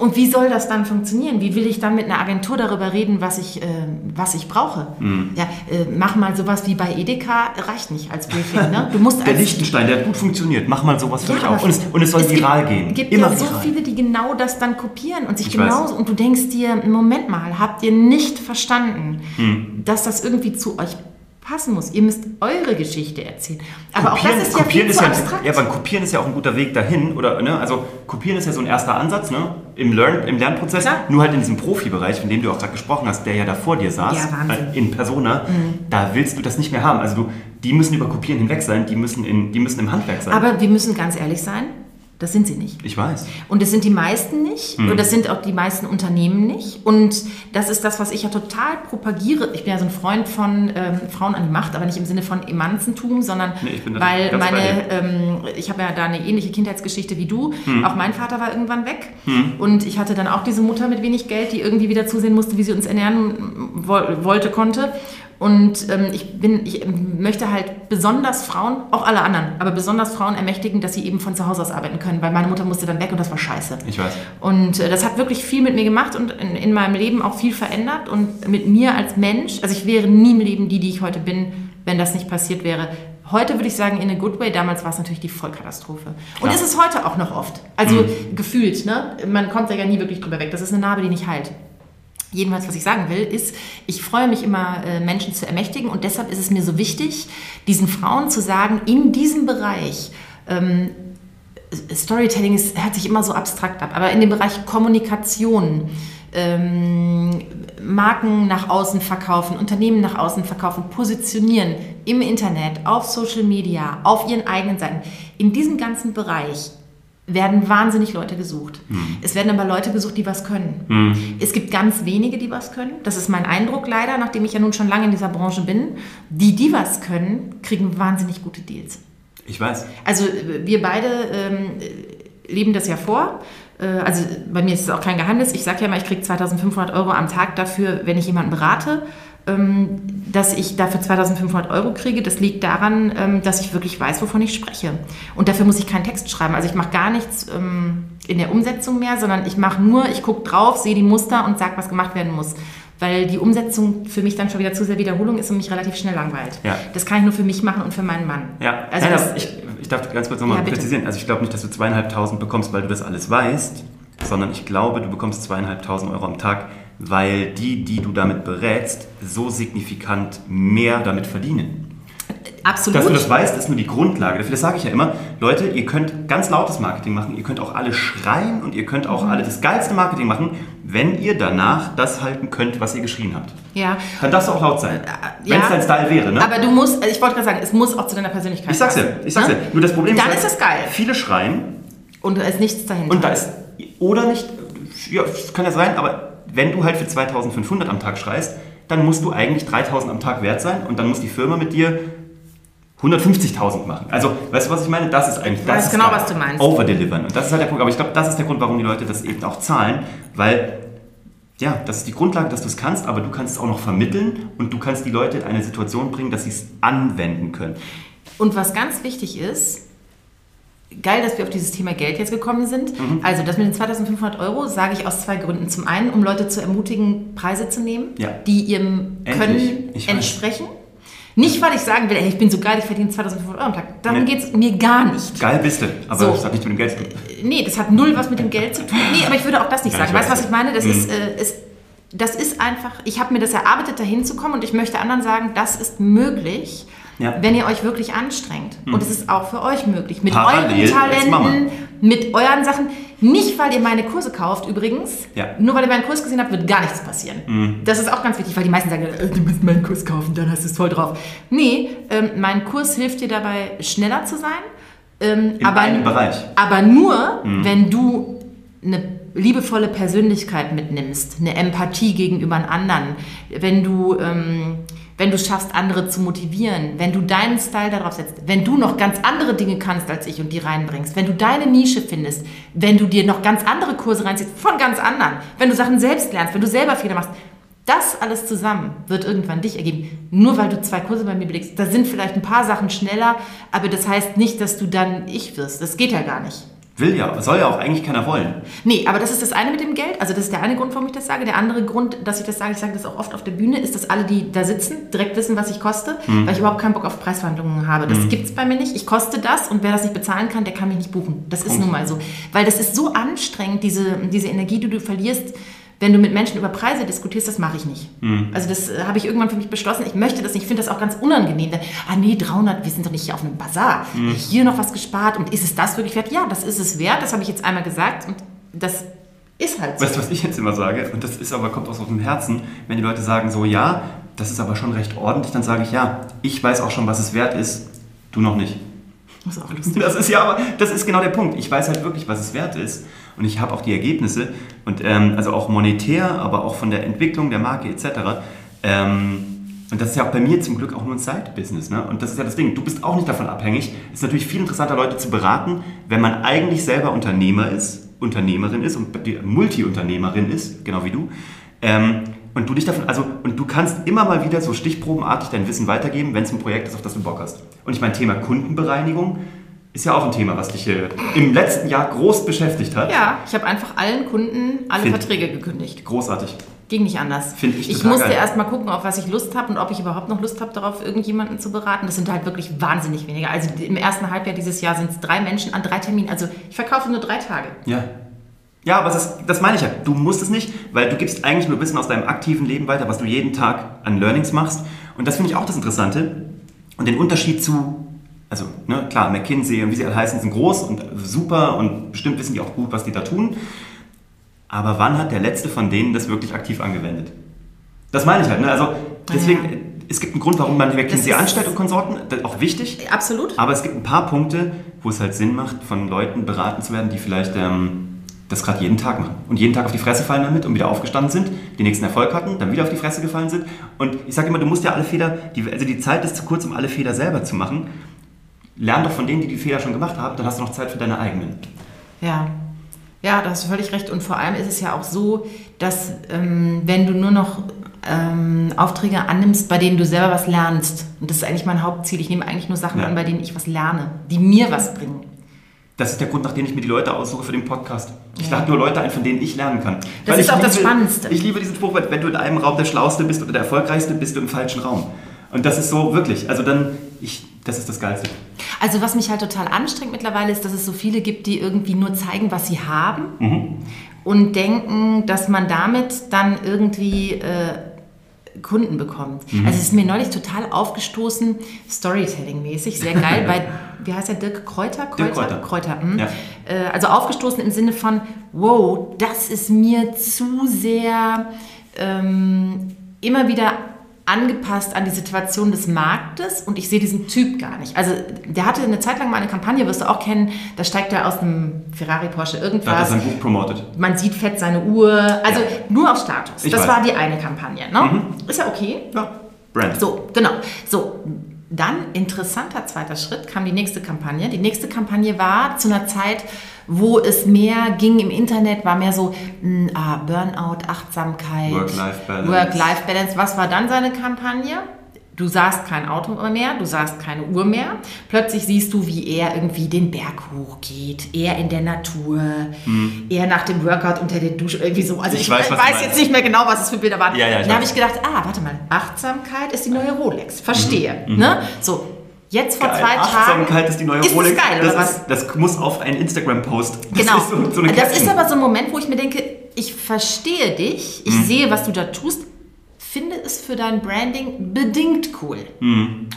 Und wie soll das dann funktionieren? Wie will ich dann mit einer Agentur darüber reden, was ich, äh, was ich brauche? Mhm. Ja, äh, mach mal sowas wie bei Edeka, reicht nicht als Briefing. Ne? Du musst der Lichtenstein, der hat gut funktioniert. Mach mal sowas für ja, mich auch. Und es, und es soll es viral gibt, gehen. Es gibt Immer ja so viral. viele, die genau das dann kopieren und sich ich genauso. Weiß. Und du denkst dir, Moment mal, habt ihr nicht verstanden, mhm. dass das irgendwie zu euch passen muss. Ihr müsst eure Geschichte erzählen. Aber kopieren, auch das ist ja viel ist zu ja, abstrakt. Ja, aber Kopieren ist ja auch ein guter Weg dahin. Oder, ne? Also Kopieren ist ja so ein erster Ansatz ne? Im, Learn, im Lernprozess. Klar. Nur halt in diesem Profibereich, von dem du auch gerade gesprochen hast, der ja da vor dir saß, ja, äh, in Persona, mhm. da willst du das nicht mehr haben. Also du, die müssen über Kopieren hinweg sein, die müssen, in, die müssen im Handwerk sein. Aber wir müssen ganz ehrlich sein, das sind sie nicht. Ich weiß. Und das sind die meisten nicht. Mhm. Und das sind auch die meisten Unternehmen nicht. Und das ist das, was ich ja total propagiere. Ich bin ja so ein Freund von ähm, Frauen an die Macht, aber nicht im Sinne von Emanzentum, sondern nee, weil meine, ähm, ich habe ja da eine ähnliche Kindheitsgeschichte wie du. Mhm. Auch mein Vater war irgendwann weg. Mhm. Und ich hatte dann auch diese Mutter mit wenig Geld, die irgendwie wieder zusehen musste, wie sie uns ernähren wollte, konnte. Und ähm, ich, bin, ich möchte halt besonders Frauen, auch alle anderen, aber besonders Frauen ermächtigen, dass sie eben von zu Hause aus arbeiten können, weil meine Mutter musste dann weg und das war scheiße. Ich weiß. Und äh, das hat wirklich viel mit mir gemacht und in, in, meinem Leben auch viel verändert und mit mir als Mensch. Also ich wäre nie im Leben die, die ich heute bin, wenn das nicht passiert wäre. Heute würde ich sagen, in a good way. Damals war es natürlich die Vollkatastrophe. Und ist es heute auch noch oft. Also mhm. gefühlt, ne? Man kommt da ja nie wirklich drüber weg. Das ist eine Narbe, die nicht heilt. Jedenfalls, was ich sagen will, ist, ich freue mich immer, äh, Menschen zu ermächtigen. Und deshalb ist es mir so wichtig, diesen Frauen zu sagen, in diesem Bereich, ähm, Storytelling ist, hört sich immer so abstrakt ab, aber in dem Bereich Kommunikation, ähm, Marken nach außen verkaufen, Unternehmen nach außen verkaufen, positionieren im Internet, auf Social Media, auf ihren eigenen Seiten, in diesem ganzen Bereich werden wahnsinnig Leute gesucht. Mhm. Es werden aber Leute gesucht, die was können. Mhm. Es gibt ganz wenige, die was können. Das ist mein Eindruck leider, nachdem ich ja nun schon lange in dieser Branche bin. Die, die was können, kriegen wahnsinnig gute Deals. Ich weiß. Also wir beide ähm, leben das ja vor. Äh, also bei mir ist es auch kein Geheimnis. Ich sage ja mal, ich kriege 2500 Euro am Tag dafür, wenn ich jemanden berate. Ähm, dass ich dafür 2500 Euro kriege, das liegt daran, ähm, dass ich wirklich weiß, wovon ich spreche. Und dafür muss ich keinen Text schreiben. Also ich mache gar nichts ähm, in der Umsetzung mehr, sondern ich mache nur, ich gucke drauf, sehe die Muster und sage, was gemacht werden muss. weil die Umsetzung für mich dann schon wieder zu sehr Wiederholung ist und mich relativ schnell langweilt. Ja. Das kann ich nur für mich machen und für meinen Mann. Ja, Also Nein, das- ich, ich darf ganz kurz nochmal Ja, präzisieren. Also ich glaube nicht, dass du zweieinhalbtausend bekommst, weil du das alles weißt, sondern ich glaube, du bekommst zweieinhalbtausend Euro am Tag, weil die, die du damit berätst, so signifikant mehr damit verdienen. Absolut. Dass du das weißt, ist nur die Grundlage. Dafür das sage ich ja immer, Leute, ihr könnt ganz lautes Marketing machen, ihr könnt auch alle schreien und ihr könnt auch Mhm. alle das geilste Marketing machen, wenn ihr danach das halten könnt, was ihr geschrien habt. ja. Dann darfst du auch laut sein. ja. Wenn es dein Style wäre, ne? Aber du musst, ich wollte gerade sagen, es muss auch zu deiner Persönlichkeit Ich sag's dir, ich sag's dir. ne? Nur das Problem Dann ist, ist halt, es geil. viele schreien Und da ist nichts dahinter. und da ist, oder nicht, ja, das kann ja sein, aber wenn du halt für 2500 am Tag schreist, dann musst du eigentlich 3000 am Tag wert sein und dann muss die Firma mit dir 150.000 machen. Also, weißt du, was ich meine? Das ist eigentlich, das ist genau, was du meinst. Overdelivern. Und das ist halt der Punkt. Aber ich glaube, das ist der Grund, warum die Leute das eben auch zahlen, weil ja, das ist die Grundlage, dass du es kannst, aber du kannst es auch noch vermitteln und du kannst die Leute in eine Situation bringen, dass sie es anwenden können. Und was ganz wichtig ist, geil, dass wir auf dieses Thema Geld jetzt gekommen sind. Mhm. Also das mit den 2500 Euro sage ich aus zwei Gründen. Zum einen, um Leute zu ermutigen, Preise zu nehmen, Ja. die ihrem. Können entsprechen. Nicht, weil ich sagen will, ey, ich bin so geil, ich verdiene 2500 Euro am Tag. Darum Nee. geht es mir gar nicht. Geil bist du, aber So. das hat nichts mit dem Geld zu tun. Nee, das hat null was mit dem Geld zu tun. Nee, aber ich würde auch das nicht Ja, sagen. ich Weißt du, weiß. was ich meine? Das, Mhm. ist, äh, ist, das ist einfach, ich habe mir das erarbeitet, dahin zu kommen und ich möchte anderen sagen, das ist möglich, Ja. wenn ihr euch wirklich anstrengt. Und es ist auch für euch möglich. Mit Parallel euren. Talenten, mit euren Sachen. Nicht, weil ihr meine Kurse kauft übrigens. Ja. Nur weil ihr meinen Kurs gesehen habt, wird gar nichts passieren. Das ist auch ganz wichtig, weil die meisten sagen, äh, du musst meinen Kurs kaufen, dann hast du es voll drauf. Nee, ähm, mein Kurs hilft dir dabei, schneller zu sein. Ähm, In einem Bereich. aber nur, Mhm. wenn du eine liebevolle Persönlichkeit mitnimmst, eine Empathie gegenüber anderen, wenn du, ähm, wenn du schaffst, andere zu motivieren, wenn du deinen Style darauf setzt, wenn du noch ganz andere Dinge kannst als ich und die reinbringst, wenn du deine Nische findest, wenn du dir noch ganz andere Kurse reinziehst von ganz anderen, wenn du Sachen selbst lernst, wenn du selber Fehler machst, das alles zusammen wird irgendwann dich ergeben. Nur weil du zwei Kurse bei mir belegst. Da sind vielleicht ein paar Sachen schneller, aber das heißt nicht, dass du dann ich wirst. Das geht ja gar nicht. Will ja, soll ja auch eigentlich keiner wollen. Nee, aber das ist das eine mit dem Geld. Also das ist der eine Grund, warum ich das sage. Der andere Grund, dass ich das sage, ich sage das auch oft auf der Bühne, ist, dass alle, die da sitzen, direkt wissen, was ich koste, weil ich überhaupt keinen Bock auf Preisverhandlungen habe. Das gibt's bei mir nicht. Ich koste das und wer das nicht bezahlen kann, der kann mich nicht buchen. Das ist Punkt. nun mal so. Weil das ist so anstrengend, diese, diese Energie, die du verlierst, wenn du mit Menschen über Preise diskutierst, das mache ich nicht. Also das äh, habe ich irgendwann für mich beschlossen. Ich möchte das nicht. Ich finde das auch ganz unangenehm. Denn, ah nee, 300, wir sind doch nicht hier auf einem Bazar. Hier noch was gespart und ist es das wirklich wert? Ja, das ist es wert. Das habe ich jetzt einmal gesagt und das ist halt so. Weißt du, was ich jetzt immer sage? Und das ist aber, kommt aus dem Herzen, wenn die Leute sagen so, ja, das ist aber schon recht ordentlich, dann sage ich, ja, ich weiß auch schon, was es wert ist, du noch nicht. Das ist auch lustig. Das ist ja aber, das ist genau der Punkt. Ich weiß halt wirklich, was es wert ist. Und ich habe auch die Ergebnisse. Und ähm, also auch monetär, aber auch von der Entwicklung der Marke etc. Ähm, und das ist ja auch bei mir zum Glück auch nur ein Side-Business. Ne? Und das ist ja das Ding. Du bist auch nicht davon abhängig. Es ist natürlich viel interessanter, Leute zu beraten, wenn man eigentlich selber Unternehmer ist, Unternehmerin ist und Multi-Unternehmerin ist, genau wie du. Ähm, und du dich davon, also, und du kannst immer mal wieder so stichprobenartig dein Wissen weitergeben, wenn es ein Projekt ist, auf das du Bock hast. Und ich meine, Thema Kundenbereinigung ist ja auch ein Thema, was dich äh, im letzten Jahr groß beschäftigt hat. Ja, ich habe einfach allen Kunden alle Find- Verträge gekündigt. Großartig. Ging nicht anders. Find ich ich total musste geil. erst mal gucken, auf was ich Lust habe und ob ich überhaupt noch Lust habe, darauf irgendjemanden zu beraten. Das sind halt wirklich wahnsinnig wenige. Also im ersten Halbjahr dieses Jahr sind es drei Menschen an drei Terminen. Also ich verkaufe nur drei Tage. Ja. Ja, aber das, das meine ich ja. Du musst es nicht, weil du gibst eigentlich nur Wissen aus deinem aktiven Leben weiter, was du jeden Tag an Learnings machst. Und das finde ich auch das Interessante. Und den Unterschied zu, also ne, klar, McKinsey und wie sie alle heißen, sind groß und super und bestimmt wissen die auch gut, was die da tun. Aber wann hat der letzte von denen das wirklich aktiv angewendet? Das meine ich halt. Ne? Also deswegen, Ja. es gibt einen Grund, warum man McKinsey anstellt und Konsorten. Das ist auch wichtig. Absolut. Aber es gibt ein paar Punkte, wo es halt Sinn macht, von Leuten beraten zu werden, die vielleicht ähm, das gerade jeden Tag machen. Und jeden Tag auf die Fresse fallen damit und wieder aufgestanden sind, den nächsten Erfolg hatten, dann wieder auf die Fresse gefallen sind. Und ich sage immer, du musst ja alle Fehler, die, also die Zeit ist zu kurz, um alle Fehler selber zu machen. Lern doch von denen, die die Fehler schon gemacht haben, dann hast du noch Zeit für deine eigenen. Ja. Ja, da hast du völlig recht. Und vor allem ist es ja auch so, dass ähm, wenn du nur noch ähm, Aufträge annimmst, bei denen du selber was lernst, und das ist eigentlich mein Hauptziel, ich nehme eigentlich nur Sachen Ja. an, bei denen ich was lerne, die mir was bringen. Das ist der Grund, nach dem ich mir die Leute aussuche für den Podcast. Ich lade nur Leute ein, von denen ich lernen kann. Das Weil ist auch das liebe- Spannendste. Ich liebe diesen Spruch, wenn du in einem Raum der Schlauste bist oder der Erfolgreichste, bist du im falschen Raum. Und das ist so wirklich, also dann, ich, das ist das Geilste. Also was mich halt total anstrengt mittlerweile ist, dass es so viele gibt, die irgendwie nur zeigen, was sie haben und denken, dass man damit dann irgendwie äh, Kunden bekommt. Also es ist mir neulich total aufgestoßen, Storytelling-mäßig, sehr geil, bei, wie heißt der, Dirk Kräuter? Dirk Kräuter. Kräuter hm. Ja. äh, also aufgestoßen im Sinne von, wow, das ist mir zu sehr ähm, immer wieder angepasst an die Situation des Marktes und ich sehe diesen Typ gar nicht. Also der hatte eine Zeit lang mal eine Kampagne, wirst du auch kennen, da steigt er aus einem Ferrari, Porsche, Da hat er irgendwas. sein Buch promotet. Man sieht fett seine Uhr, also nur auf Status. Ich das weiß. war die eine Kampagne. Ne? Ist ja okay. Ja, Brand. So, genau. So, dann interessanter zweiter Schritt kam die nächste Kampagne. Die nächste Kampagne war zu einer Zeit, wo es mehr ging im Internet, war mehr so mh, ah, Burnout, Achtsamkeit, Work-Life-Balance. Work-Life-Balance. Was war dann seine Kampagne? Du sahst kein Auto mehr, du sahst keine Uhr mehr. Plötzlich siehst du, wie er irgendwie den Berg hochgeht, er in der Natur, er nach dem Workout unter der Dusche, irgendwie so. Also Hm. Ich ich, weiß, weiß, jetzt nicht mehr genau, was es für Bilder waren. Ja, ja, dann habe ich gedacht, ah, warte mal, Achtsamkeit ist die neue Rolex. Verstehe. Ne? So, jetzt vor Mhm. Geil. zwei Tagen. Achtsamkeit ist die neue Ist Rolex. das geil, das oder ist, Das muss auf einen Instagram-Post. Genau. ist so, so das ist aber so ein Moment, wo ich mir denke, ich verstehe dich, Mhm. ich sehe, was du da tust, finde es für dein Branding bedingt cool. Mhm.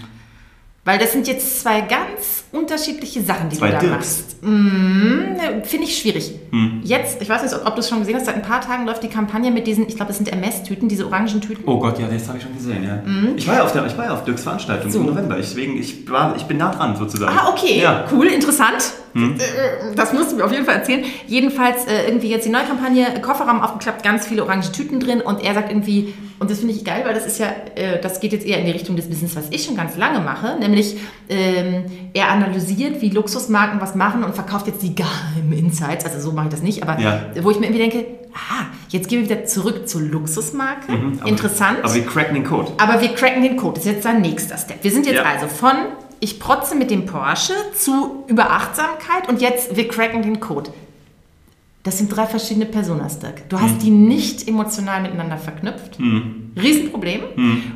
Weil das sind jetzt zwei ganz unterschiedliche Sachen, die Zwei du da Dirks. machst. Mm, Finde ich schwierig. Mhm. Jetzt, ich weiß nicht, ob du es schon gesehen hast, seit ein paar Tagen läuft die Kampagne mit diesen, ich glaube, das sind MS-Tüten, diese orangen Tüten. Oh Gott, ja, das habe ich schon gesehen, ja. Ich war ja auf, der, ich war ja auf Dirks Veranstaltung. So. im November. Deswegen, ich, war, ich bin nah dran sozusagen. Ah, okay, Ja. cool, interessant. Äh, Das musst du mir auf jeden Fall erzählen. Jedenfalls äh, irgendwie jetzt die neue Kampagne, Kofferraum aufgeklappt, ganz viele orange Tüten drin und er sagt irgendwie, und das finde ich geil, weil das ist ja, äh, das geht jetzt eher in die Richtung des Business, was ich schon ganz lange mache, nämlich ähm, er analysiert, wie Luxusmarken was machen und verkauft jetzt die geheimen Insights, also so mache ich das nicht, aber Ja. wo ich mir irgendwie denke, ah, jetzt gehen wir wieder zurück zur Luxusmarke, Mhm, Aber- interessant. Aber wir cracken den Code. Aber wir cracken den Code. Das ist jetzt sein nächster Step. Wir sind jetzt Ja. also von ich protze mit dem Porsche zu Überachtsamkeit und jetzt wir cracken den Code. Das sind drei verschiedene Personas, Dirk. Du hast die nicht emotional miteinander verknüpft. Riesenproblem.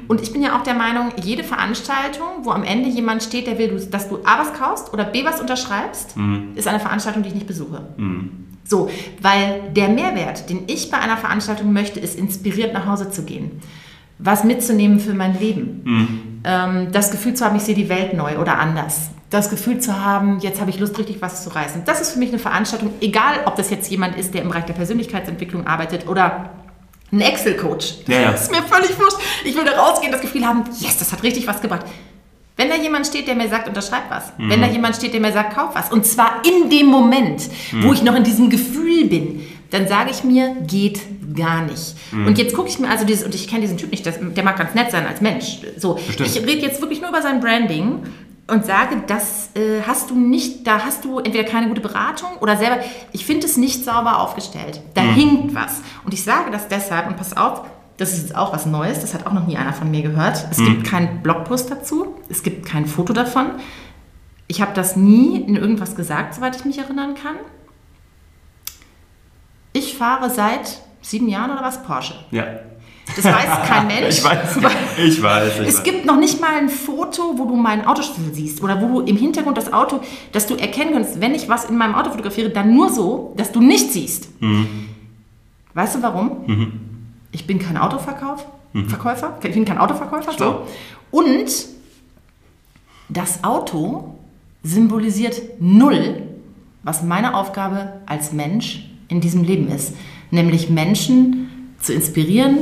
Und ich bin ja auch der Meinung, jede Veranstaltung, wo am Ende jemand steht, der will, dass du A was kaufst oder B was unterschreibst, ist eine Veranstaltung, die ich nicht besuche. So, weil der Mehrwert, den ich bei einer Veranstaltung möchte, ist inspiriert nach Hause zu gehen. Was mitzunehmen für mein Leben. Ähm, das Gefühl zu haben, ich sehe die Welt neu oder anders. Das Gefühl zu haben, jetzt habe ich Lust, richtig was zu reißen. Das ist für mich eine Veranstaltung, egal ob das jetzt jemand ist, der im Bereich der Persönlichkeitsentwicklung arbeitet oder ein Excel-Coach. Ja, ja. Das ist mir völlig wurscht. Ich will da rausgehen, das Gefühl haben, yes, das hat richtig was gebracht. Wenn da jemand steht, der mir sagt, unterschreib was. Wenn da jemand steht, der mir sagt, kauf was. Und zwar in dem Moment, wo ich noch in diesem Gefühl bin, dann sage ich mir, geht gar nicht. Und jetzt gucke ich mir also dieses, und ich kenne diesen Typ nicht, das, der mag ganz nett sein als Mensch. So, Bestimmt. ich rede jetzt wirklich nur über sein Branding und sage, das äh, hast du nicht, da hast du entweder keine gute Beratung oder selber, ich finde es nicht sauber aufgestellt. Da hinkt was. Und ich sage das deshalb, und pass auf, das ist jetzt auch was Neues, das hat auch noch nie einer von mir gehört. Es gibt keinen Blogpost dazu, es gibt kein Foto davon. Ich habe das nie in irgendwas gesagt, soweit ich mich erinnern kann. Ich fahre seit sieben Jahren oder was Porsche. Ja. Das weiß kein Mensch. Ich weiß. Ich weiß. Ich es weiß. gibt noch nicht mal ein Foto, wo du meinen Autoschlüssel siehst oder wo du im Hintergrund das Auto, dass du erkennen kannst, wenn ich was in meinem Auto fotografiere, dann nur so, dass du nicht siehst. Weißt du warum? Ich bin kein Autoverkauf, Verkäufer, ich bin kein Autoverkäufer. So. Und das Auto symbolisiert null, was meine Aufgabe als Mensch in diesem Leben ist. Nämlich Menschen zu inspirieren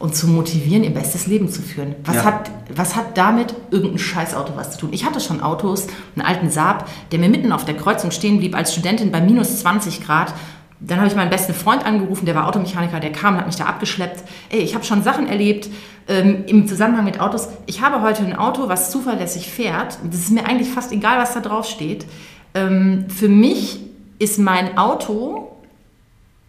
und zu motivieren, ihr bestes Leben zu führen. Was, Ja. hat, was hat damit irgendein Scheißauto was zu tun? Ich hatte schon Autos, einen alten Saab, der mir mitten auf der Kreuzung stehen blieb als Studentin bei minus 20 Grad. Dann habe ich meinen besten Freund angerufen, der war Automechaniker, der kam und hat mich da abgeschleppt. Ey, ich habe schon Sachen erlebt ähm, im Zusammenhang mit Autos. Ich habe heute ein Auto, was zuverlässig fährt. Das ist mir eigentlich fast egal, was da drauf steht. Ähm, für mich ist mein Auto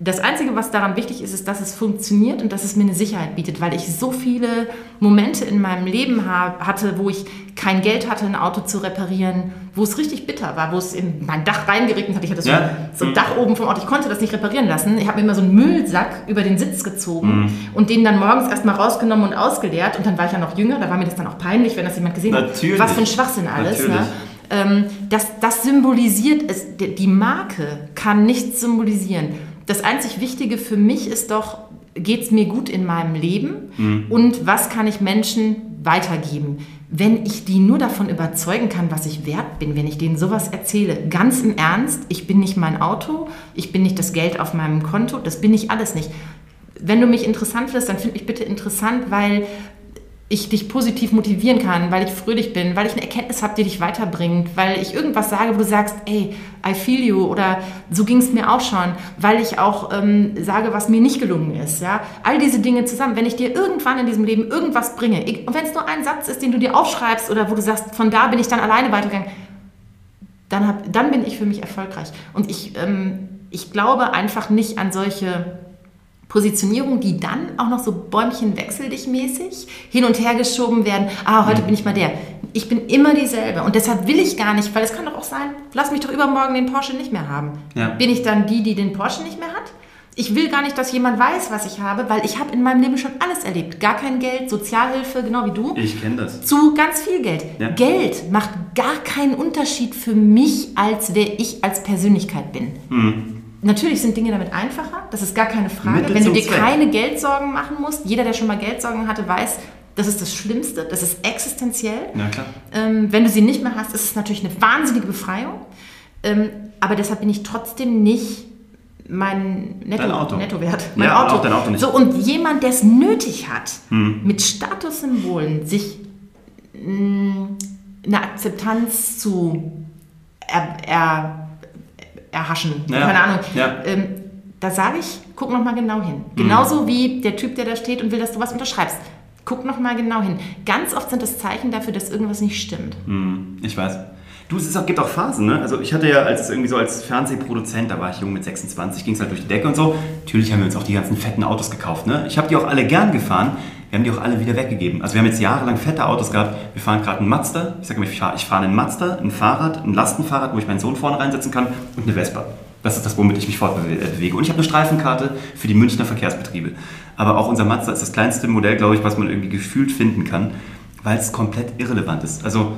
Das Einzige, was daran wichtig ist, ist, dass es funktioniert und dass es mir eine Sicherheit bietet, weil ich so viele Momente in meinem Leben hatte, wo ich kein Geld hatte, ein Auto zu reparieren, wo es richtig bitter war, wo es in mein Dach reingeregnet hat. Ich hatte so, ja. so ein mhm. Dach oben vom Auto, ich konnte das nicht reparieren lassen. Ich habe mir immer so einen Müllsack über den Sitz gezogen mhm. und den dann morgens erstmal rausgenommen und ausgeleert. Und dann war ich ja noch jünger, da war mir das dann auch peinlich, wenn das jemand gesehen Natürlich. hat. Was für ein Schwachsinn alles. Ne? Ähm, das, das symbolisiert es, die Marke kann nichts symbolisieren das einzig Wichtige für mich ist doch, geht es mir gut in meinem Leben mhm. und was kann ich Menschen weitergeben? Wenn ich die nur davon überzeugen kann, was ich wert bin, wenn ich denen sowas erzähle, ganz im Ernst, ich bin nicht mein Auto, ich bin nicht das Geld auf meinem Konto, das bin ich alles nicht. Wenn du mich interessant findest, dann find mich bitte interessant, weil ich dich positiv motivieren kann, weil ich fröhlich bin, weil ich eine Erkenntnis habe, die dich weiterbringt, weil ich irgendwas sage, wo du sagst, ey, I feel you oder so ging es mir auch schon, weil ich auch ähm, sage, was mir nicht gelungen ist. Ja? All diese Dinge zusammen, wenn ich dir irgendwann in diesem Leben irgendwas bringe, und wenn es nur ein Satz ist, den du dir aufschreibst oder wo du sagst, von da bin ich dann alleine weitergegangen, dann, hab, dann bin ich für mich erfolgreich. Und ich, ähm, ich glaube einfach nicht an solche Positionierung, die dann auch noch so Bäumchen wechsel dich mäßig hin und her geschoben werden. Ah, heute mhm. bin ich mal der. Ich bin immer dieselbe und deshalb will ich gar nicht, weil es kann doch auch sein, lass mich doch übermorgen den Porsche nicht mehr haben. Ja. Bin ich dann die, die den Porsche nicht mehr hat? Ich will gar nicht, dass jemand weiß, was ich habe, weil ich habe in meinem Leben schon alles erlebt. Gar kein Geld, Sozialhilfe, genau wie du. Ich kenne das. Zu ganz viel Geld. Ja. Geld macht gar keinen Unterschied für mich, als wer ich als Persönlichkeit bin. Mhm. Natürlich sind Dinge damit einfacher, das ist gar keine Frage. Mittel Wenn du dir Zweck. keine Geldsorgen machen musst, jeder, der schon mal Geldsorgen hatte, weiß, das ist das Schlimmste, das ist existenziell. Ja, klar. Ähm, wenn du sie nicht mehr hast, ist es natürlich eine wahnsinnige Befreiung. Ähm, aber deshalb bin ich trotzdem nicht mein Netto, Nettowert. Mein ja, Auto. Auch dein Auto nicht. So, und jemand, der es nötig hat, hm. mit Statussymbolen sich mh, mm, eine Akzeptanz zu er, er, erhaschen. Ja. Keine Ahnung. Ja. Ähm, da sage ich, guck noch mal genau hin. Genauso mhm. wie der Typ, der da steht und will, dass du was unterschreibst. Guck noch mal genau hin. Ganz oft sind das Zeichen dafür, dass irgendwas nicht stimmt. Mhm. Ich weiß. Du, es auch, gibt auch Phasen, ne? Also ich hatte ja als irgendwie so als Fernsehproduzent, da war ich jung mit 26, ging es halt durch die Decke und so. Natürlich haben wir uns auch die ganzen fetten Autos gekauft, ne? Ich habe die auch alle gern gefahren. Wir haben die auch alle wieder weggegeben. Also wir haben jetzt jahrelang fette Autos gehabt. Wir fahren gerade einen Mazda. Ich sage immer, ich fahre fahr einen Mazda, ein Fahrrad, ein Lastenfahrrad, wo ich meinen Sohn vorne reinsetzen kann und eine Vespa. Das ist das, womit ich mich fortbewege. Und ich habe eine Streifenkarte für die Münchner Verkehrsbetriebe. Aber auch unser Mazda ist das kleinste Modell, glaube ich, was man irgendwie gefühlt finden kann, weil es komplett irrelevant ist. Also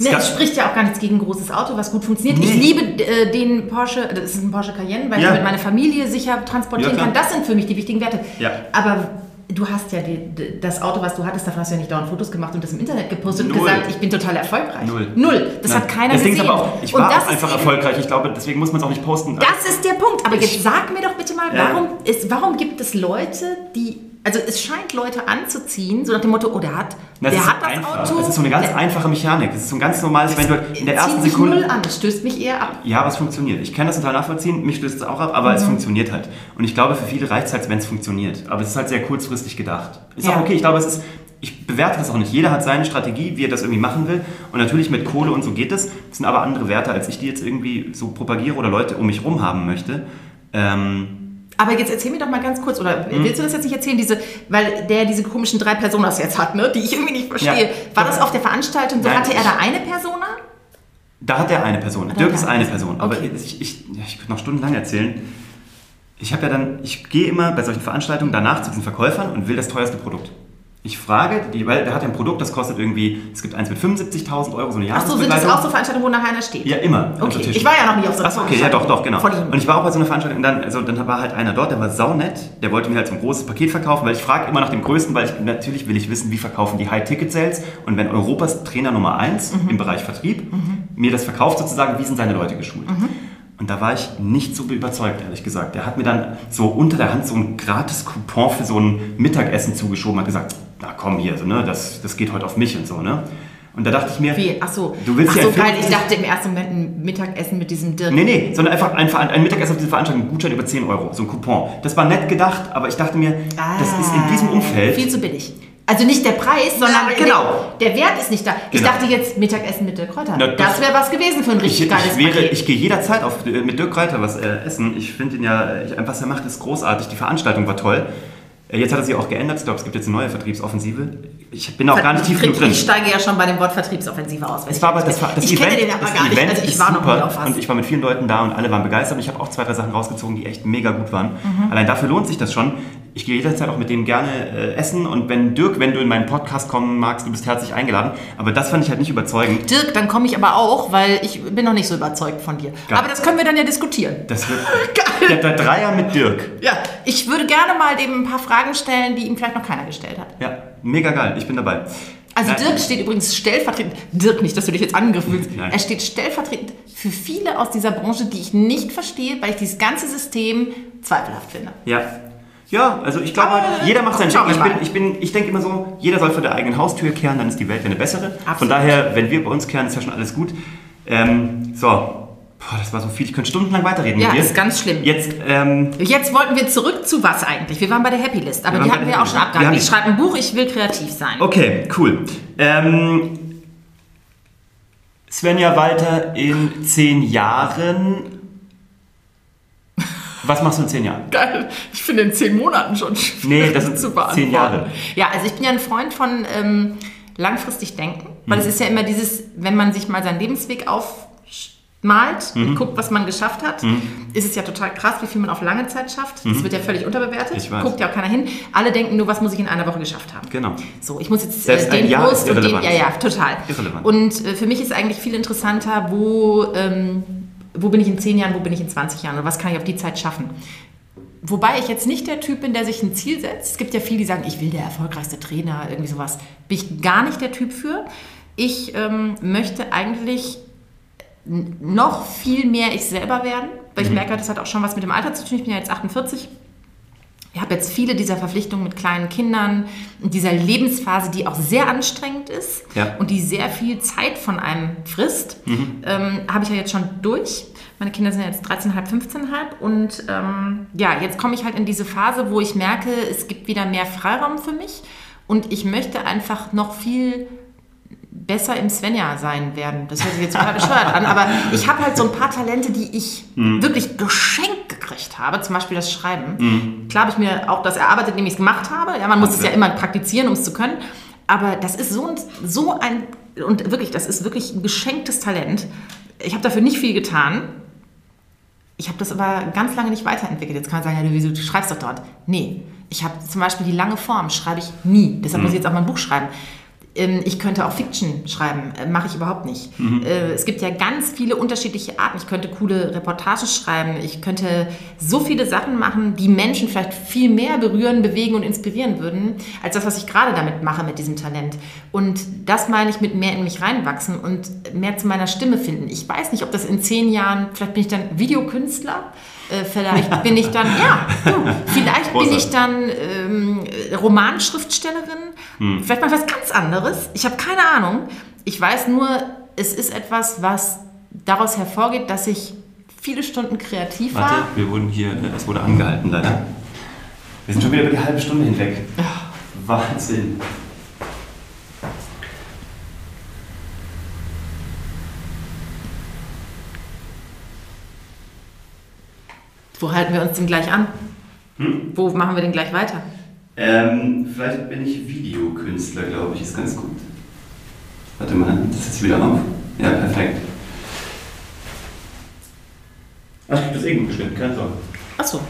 Ne, es spricht ja auch gar nichts gegen ein großes Auto, was gut funktioniert. Nee. Ich liebe äh, den Porsche, das ist ein Porsche Cayenne, weil ja. ich mit meiner Familie sicher transportieren ja, kann. Das sind für mich die wichtigen Werte. Ja. Aber Du hast ja die, das Auto, was du hattest, davon hast du ja nicht dauernd Fotos gemacht und das im Internet gepostet Null. und gesagt, ich bin total erfolgreich. Null. Null. Das Nein. hat keiner Deswegen gesehen. Aber auch, ich war auch einfach erfolgreich. Ich glaube, deswegen muss man es auch nicht posten. Das ist der Punkt. Aber jetzt sag mir doch bitte mal, warum, ist, warum gibt es Leute, die also es scheint Leute anzuziehen, so nach dem Motto, oh, der hat, das der hat das einfach. Auto. Das ist so eine ganz einfache Mechanik. Das ist so ein ganz normales, wenn du in der ersten Sekunde. Null an. Das stößt mich eher ab. Ja, aber es funktioniert. Ich kann das total nachvollziehen, mich stößt es auch ab, aber mhm. es funktioniert halt. Und ich glaube, für viele reicht es halt, wenn es funktioniert. Aber es ist halt sehr kurzfristig gedacht. Ist ja. auch okay. Ich glaube, es ist. Ich bewerte das auch nicht. Jeder hat seine Strategie, wie er das irgendwie machen will. Und natürlich mit Kohle und so geht es. Das sind aber andere Werte, als ich die jetzt irgendwie so propagiere oder Leute um mich rum haben möchte. Ähm, aber jetzt erzähl mir doch mal ganz kurz, oder mhm. willst du das jetzt nicht erzählen, diese, weil der diese komischen drei Personas jetzt hat, ne, die ich irgendwie nicht verstehe. Ja. War das auf der Veranstaltung so? Nein, hatte er da eine Persona? Da hat er eine Person. Dirk ist eine Person. Aber okay. ich, ich, ich könnte noch stundenlang erzählen. Ich habe ja dann, ich gehe immer bei solchen Veranstaltungen danach zu diesen Verkäufern und will das teuerste Produkt. Ich frage, die, weil der hat ja ein Produkt, das kostet irgendwie, es gibt eins mit 75.000 Euro, so eine Ach so, sind das auch so Veranstaltungen, wo nachher einer steht? Ja, immer. Okay, ich war ja noch nie auf so einer Achso, okay, ja doch, doch, genau. Und ich war auch bei so einer Veranstaltung und dann, also, dann war halt einer dort, der war saunett, der wollte mir halt so ein großes Paket verkaufen, weil ich frage immer nach dem größten, weil ich natürlich will ich wissen, wie verkaufen die High-Ticket-Sales und wenn Europas Trainer Nummer 1 mhm. im Bereich Vertrieb mhm. mir das verkauft sozusagen, wie sind seine Leute geschult? Mhm. Und da war ich nicht so überzeugt, ehrlich gesagt. Er hat mir dann so unter der Hand so ein gratis Coupon für so ein Mittagessen zugeschoben, hat gesagt, na komm hier, so, ne, das, das geht heute auf mich und so, ne? Und da dachte ich mir, Wie? Ach so, du willst Ach so, ja geil, ich dachte im ersten Moment ein Mittagessen mit diesem Dirk. Nee, nee, sondern einfach ein, ein Mittagessen auf diese Veranstaltung, ein Gutschein über 10 Euro, so ein Coupon. Das war nett gedacht, aber ich dachte mir, ah, das ist in diesem Umfeld... Viel zu billig. Also nicht der Preis, sondern Ja, genau. der, der Wert ist nicht da. Ich Genau. dachte jetzt Mittagessen mit Dirk Kräuter. Na, das- das wäre was gewesen für ein richtig Ich, geiles ich, wäre, Paket. ich gehe jederzeit auf, äh, mit Dirk Reiter was äh, essen. Ich finde ihn ja, ich, was er macht, ist großartig. Die Veranstaltung war toll. Äh, Jetzt hat er sich auch geändert. Ich glaube, es gibt jetzt eine neue Vertriebsoffensive. Ich bin auch gar nicht tief genug drin. Ich steige ja schon bei dem Wort Vertriebsoffensive aus. ich war aber das, war, das ich Event, kenne den aber gar nicht. Event Also ich war noch nie auf was. und ich war mit vielen Leuten da und alle waren begeistert. Und ich habe auch zwei, drei Sachen rausgezogen, die echt mega gut waren. Mhm. Allein dafür lohnt sich das schon. Ich gehe jederzeit auch mit dem gerne äh, essen und wenn Dirk, wenn du in meinen Podcast kommen magst, du bist herzlich eingeladen. Aber das fand ich halt nicht überzeugend. Dirk, dann komme ich aber auch, weil ich bin noch nicht so überzeugt von dir. Geil. Aber das können wir dann ja diskutieren. Das wird Geil. der, der Dreier mit Dirk. Ja, ich würde gerne mal dem ein paar Fragen stellen, die ihm vielleicht noch keiner gestellt hat. Ja, mega geil. Ich bin dabei. Also Nein. Dirk steht übrigens stellvertretend, Dirk nicht, dass du dich jetzt angegriffen fühlst, er steht stellvertretend für viele aus dieser Branche, die ich nicht verstehe, weil ich dieses ganze System zweifelhaft finde. Ja. Ja, also ich glaube, Aber, jeder macht sein schauen Ding. Ich, bin, ich, bin, ich denke immer so, jeder soll vor der eigenen Haustür kehren, dann ist die Welt eine bessere. Von Absolut. daher, wenn wir bei uns kehren, ist ja schon alles gut. Ähm, so, Boah, das war so viel. Ich könnte stundenlang weiterreden Ja, mit dir. ist ganz schlimm. Jetzt, ähm, Jetzt wollten wir zurück zu was eigentlich? Wir waren bei der Happy List, aber die hatten wir auch schon. Wir Ich schreibe ein Buch, ich will kreativ sein. okay, cool. Ähm, Svenja Walter in zehn Jahren. Was machst du in zehn Jahren? Geil. Ich finde in zehn Monaten schon Nee, das sind zu zehn beantworten. Jahre. Ja, also ich bin ja ein Freund von ähm, langfristig denken, weil Mhm. es ist ja immer dieses, wenn man sich mal seinen Lebensweg aufmalt Mhm. und guckt, was man geschafft hat, ist es ja total krass, wie viel man auf lange Zeit schafft. Das wird ja völlig unterbewertet. Mhm. Ich weiß. Guckt ja auch keiner hin. Alle denken nur, was muss ich in einer Woche geschafft haben. Genau. So, ich muss jetzt Selbst äh, ein den Jahr Post ist und den, ja, ja, total. Irrelevant. Und äh, für mich ist eigentlich viel interessanter, wo, ähm, wo bin ich in 10 Jahren, wo bin ich in 20 Jahren und was kann ich auf die Zeit schaffen. Wobei ich jetzt nicht der Typ bin, der sich ein Ziel setzt. Es gibt ja viele, die sagen, ich will der erfolgreichste Trainer, irgendwie sowas. Bin ich gar nicht der Typ für. Ich ähm, möchte eigentlich noch viel mehr ich selber werden, weil ich merke, das hat auch schon was mit dem Alter zu tun. Ich bin ja jetzt 48. Ich habe jetzt viele dieser Verpflichtungen mit kleinen Kindern, in dieser Lebensphase, die auch sehr anstrengend ist Ja. und die sehr viel Zeit von einem frisst, ähm, habe ich ja jetzt schon durch. Meine Kinder sind jetzt 13,5, 15,5 und ähm, ja, jetzt komme ich halt in diese Phase, wo ich merke, es gibt wieder mehr Freiraum für mich und ich möchte einfach noch viel besser im Svenja sein werden. Das hört sich jetzt total bescheuert an, aber ich habe halt so ein paar Talente, die ich wirklich geschenkt gekriegt habe, zum Beispiel das Schreiben. Klar habe ich mir auch das erarbeitet, indem ich es gemacht habe. Ja, man muss es ja immer praktizieren, um es zu können. Aber das ist so ein, so ein, und wirklich, das ist wirklich ein geschenktes Talent. Ich habe dafür nicht viel getan. Ich habe das aber ganz lange nicht weiterentwickelt. Jetzt kann man sagen, ja, du, du schreibst doch dort. Nee, ich habe zum Beispiel die lange Form, schreibe ich nie. Deshalb muss ich jetzt auch mal ein Buch schreiben. Ähm, Ich könnte auch Fiction schreiben, äh, mache ich überhaupt nicht. Äh, Es gibt ja ganz viele unterschiedliche Arten. Ich könnte coole Reportagen schreiben, ich könnte so viele Sachen machen, die Menschen vielleicht viel mehr berühren, bewegen und inspirieren würden, als das, was ich gerade damit mache mit diesem Talent. Und das meine ich mit mehr in mich reinwachsen und mehr zu meiner Stimme finden. Ich weiß nicht, ob das in zehn Jahren, vielleicht bin ich dann Videokünstler, äh, vielleicht bin ich dann, ja, du, vielleicht bin Großartig. ich dann ähm, Romanschriftstellerin, vielleicht mal was ganz anderes. Ich habe keine Ahnung. Ich weiß nur, es ist etwas, was daraus hervorgeht, dass ich viele Stunden kreativ war. Warte, wir wurden hier, äh, es wurde angehalten leider. Wir sind schon wieder über die halbe Stunde hinweg. Wahnsinn. Wo halten wir uns denn gleich an? Wo machen wir denn gleich weiter? Ähm, vielleicht bin ich Videokünstler, glaube ich, ist ganz gut. Warte mal, das ist wieder auf. Ja, perfekt. Ach, ich hab das gut bestimmt, keine Sorge. Achso.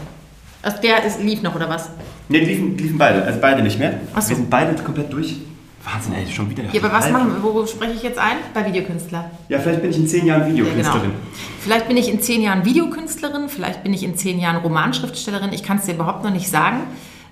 Also der ist, lief noch, oder was? Ne, die liefen, liefen beide, also beide nicht mehr. Ach so. Wir sind beide komplett durch. Wahnsinn, ey, schon wieder. Ja, aber was machen wir? Wo spreche ich jetzt ein? Bei Videokünstler. Ja, vielleicht bin ich in zehn Jahren Ja, genau. Videokünstlerin. Vielleicht bin ich in zehn Jahren Videokünstlerin, vielleicht bin ich in zehn Jahren Romanschriftstellerin. Ich kann es dir überhaupt noch nicht sagen.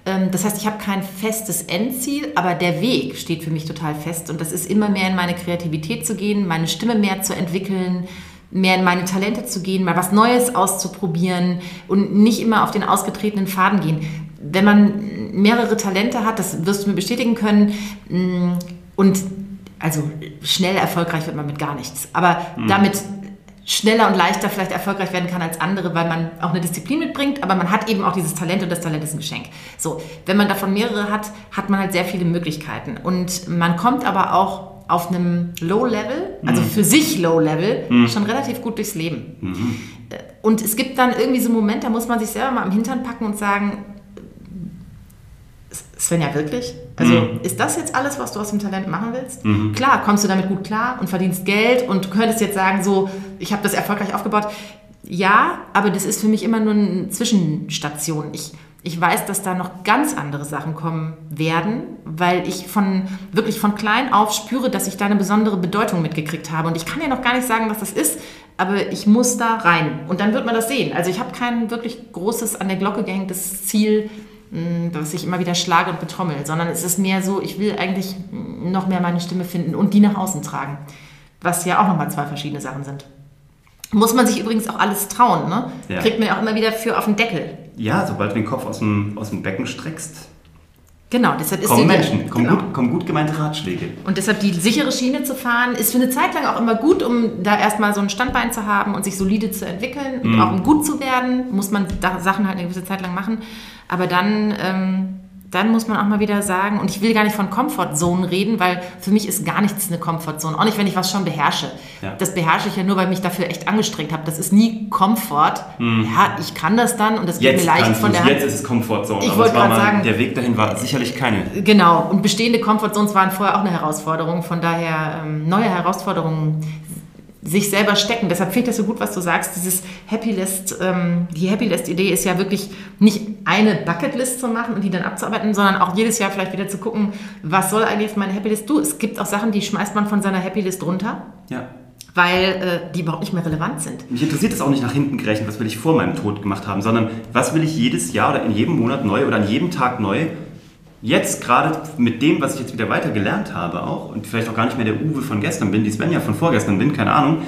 Ähm, Das heißt, ich habe kein festes Endziel, aber der Weg steht für mich total fest. Und das ist immer mehr in meine Kreativität zu gehen, meine Stimme mehr zu entwickeln, mehr in meine Talente zu gehen, mal was Neues auszuprobieren und nicht immer auf den ausgetretenen Faden gehen. Wenn man mehrere Talente hat, das wirst du mir bestätigen können, mh, und also schnell erfolgreich wird man mit gar nichts. Aber damit schneller und leichter vielleicht erfolgreich werden kann als andere, weil man auch eine Disziplin mitbringt, aber man hat eben auch dieses Talent und das Talent ist ein Geschenk. So, wenn man davon mehrere hat, hat man halt sehr viele Möglichkeiten und man kommt aber auch auf einem Low-Level, also für sich Low-Level, schon relativ gut durchs Leben. Und es gibt dann irgendwie so Momente, da muss man sich selber mal am Hintern packen und sagen, Svenja, wirklich? Also Mhm. ist das jetzt alles, was du aus dem Talent machen willst? Klar, kommst du damit gut klar und verdienst Geld und du könntest jetzt sagen, so, ich habe das erfolgreich aufgebaut. Ja, aber das ist für mich immer nur eine Zwischenstation. Ich, ich weiß, dass da noch ganz andere Sachen kommen werden, weil ich von wirklich von klein auf spüre, dass ich da eine besondere Bedeutung mitgekriegt habe. Und ich kann ja noch gar nicht sagen, was das ist, aber ich muss da rein. Und dann wird man das sehen. Also ich habe kein wirklich großes an der Glocke gehängtes Ziel, mh, was ich immer wieder schlage und betrommel, sondern es ist mehr so, ich will eigentlich noch mehr meine Stimme finden und die nach außen tragen. Was ja auch nochmal zwei verschiedene Sachen sind. Muss man sich übrigens auch alles trauen, ne? Ja. Kriegt man ja auch immer wieder für auf den Deckel. Ja, sobald du den Kopf aus dem, aus dem Becken streckst, Genau, deshalb ist kommen Menschen, kommen, genau. gut, kommen gut gemeinte Ratschläge. Und deshalb die sichere Schiene zu fahren, ist für eine Zeit lang auch immer gut, um da erstmal so ein Standbein zu haben und sich solide zu entwickeln und auch um gut zu werden, muss man Sachen halt eine gewisse Zeit lang machen. Aber dann, ähm, dann muss man auch mal wieder sagen, und ich will gar nicht von Comfortzone reden, weil für mich ist gar nichts eine Comfortzone. Auch nicht, wenn ich was schon beherrsche. Ja. Das beherrsche ich ja nur, weil ich mich dafür echt angestrengt habe. Das ist nie Komfort. Ja, ich kann das dann und das geht Jetzt, mir leicht von der Hand. jetzt ist es Komfortzone. Ich wollte mal- sagen- Der Weg dahin war sicherlich keine. Genau, und bestehende Comfortzones waren vorher auch eine Herausforderung. Von daher ähm, neue Herausforderungen sich selber stecken. Deshalb finde ich das so gut, was du sagst. Dieses Happy List, ähm, die Happy List-Idee ist ja wirklich nicht eine Bucketlist zu machen und die dann abzuarbeiten, sondern auch jedes Jahr vielleicht wieder zu gucken, was soll eigentlich meine Happy List? Du, es gibt auch Sachen, die schmeißt man von seiner Happy List runter, Ja. weil äh, die überhaupt nicht mehr relevant sind. Mich interessiert es auch nicht nach hinten gerechnet, was will ich vor meinem Tod gemacht haben, sondern was will ich jedes Jahr oder in jedem Monat neu oder an jedem Tag neu, jetzt gerade mit dem, was ich jetzt wieder weiter gelernt habe auch und vielleicht auch gar nicht mehr der Uwe von gestern bin, die Svenja von vorgestern bin, keine Ahnung,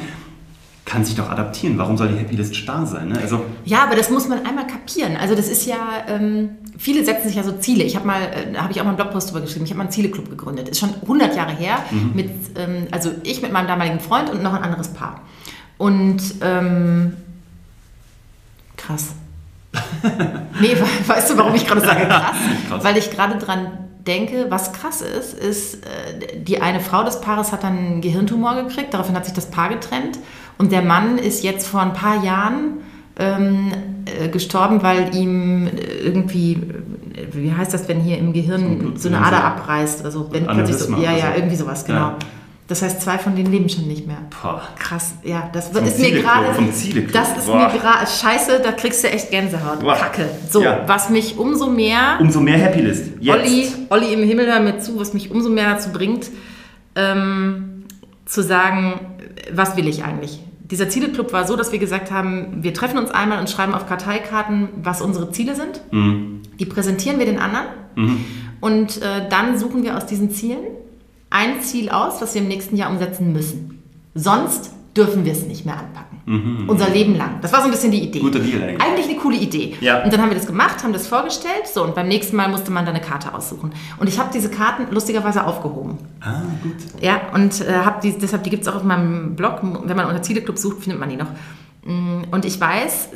kann sich doch adaptieren. Warum soll die Happy List starr sein? Ne? Also, Ja, aber das muss man einmal kapieren. Also das ist ja, ähm, viele setzen sich ja so Ziele. Ich habe mal, äh, da habe ich auch mal einen Blogpost drüber geschrieben, ich habe mal einen Zieleklub gegründet. Ist schon 100 Jahre her. Mit, ähm, also ich mit meinem damaligen Freund und noch ein anderes Paar. Und ähm, krass. nee, we- weißt du, warum ich gerade sage krass? Krass. Weil ich gerade dran denke, was krass ist, ist, äh, die eine Frau des Paares hat dann einen Gehirntumor gekriegt, daraufhin hat sich das Paar getrennt und der Mann ist jetzt vor ein paar Jahren ähm, äh, gestorben, weil ihm äh, irgendwie, wie heißt das, wenn hier im So Gehirn Blut- so eine Ader abreißt oder so, wenn plötzlich so, ja, ja, so. irgendwie sowas, genau. Ja. Das heißt, zwei von denen leben schon nicht mehr. boah. Krass, ja, das Vom ist mir gerade. Das ist Boah. mir gerade. Scheiße, da kriegst du echt Gänsehaut. Boah. Kacke. So, Ja. was mich umso mehr. Umso mehr Happy List. Jetzt. Olli, Olli im Himmel, hör mir zu, was mich umso mehr dazu bringt, ähm, zu sagen, was will ich eigentlich? Dieser Zieleklub war so, dass wir gesagt haben, wir treffen uns einmal und schreiben auf Karteikarten, was unsere Ziele sind. Mhm. Die präsentieren wir den anderen. Und äh, dann suchen wir aus diesen Zielen ein Ziel aus, was wir im nächsten Jahr umsetzen müssen. Sonst dürfen wir es nicht mehr anpacken. Unser Leben lang. Das war so ein bisschen die Idee. Mhm. Guter Deal eigentlich. Eigentlich eine coole Idee. Ja. Und dann haben wir das gemacht, haben das vorgestellt. So, und beim nächsten Mal musste man dann eine Karte aussuchen. Und ich habe diese Karten lustigerweise aufgehoben. Ah, gut. Ja, und äh, hab die, deshalb, die gibt es auch auf meinem Blog. Wenn man unter Zieleklub sucht, findet man die noch. Mm, Und ich weiß,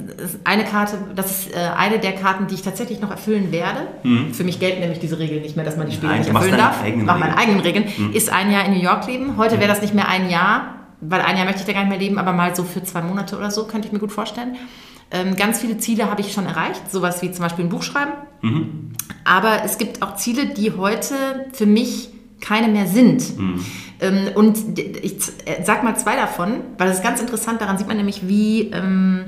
eine Karte, das ist äh, eine der Karten, die ich tatsächlich noch erfüllen werde. Für mich gelten nämlich diese Regeln nicht mehr, dass man die Spiele Nein, nicht erfüllen darf. eigenen Mach meine eigenen Regeln. Ist ein Jahr in New York leben. Heute wäre das nicht mehr ein Jahr, weil ein Jahr möchte ich da gar nicht mehr leben, aber mal so für zwei Monate oder so könnte ich mir gut vorstellen. Ähm, ganz viele Ziele habe ich schon erreicht, sowas wie zum Beispiel ein Buch schreiben. Aber es gibt auch Ziele, die heute für mich keine mehr sind. Ähm, und d- ich äh, sag mal zwei davon, weil das ist ganz interessant, daran sieht man nämlich, wie, ähm,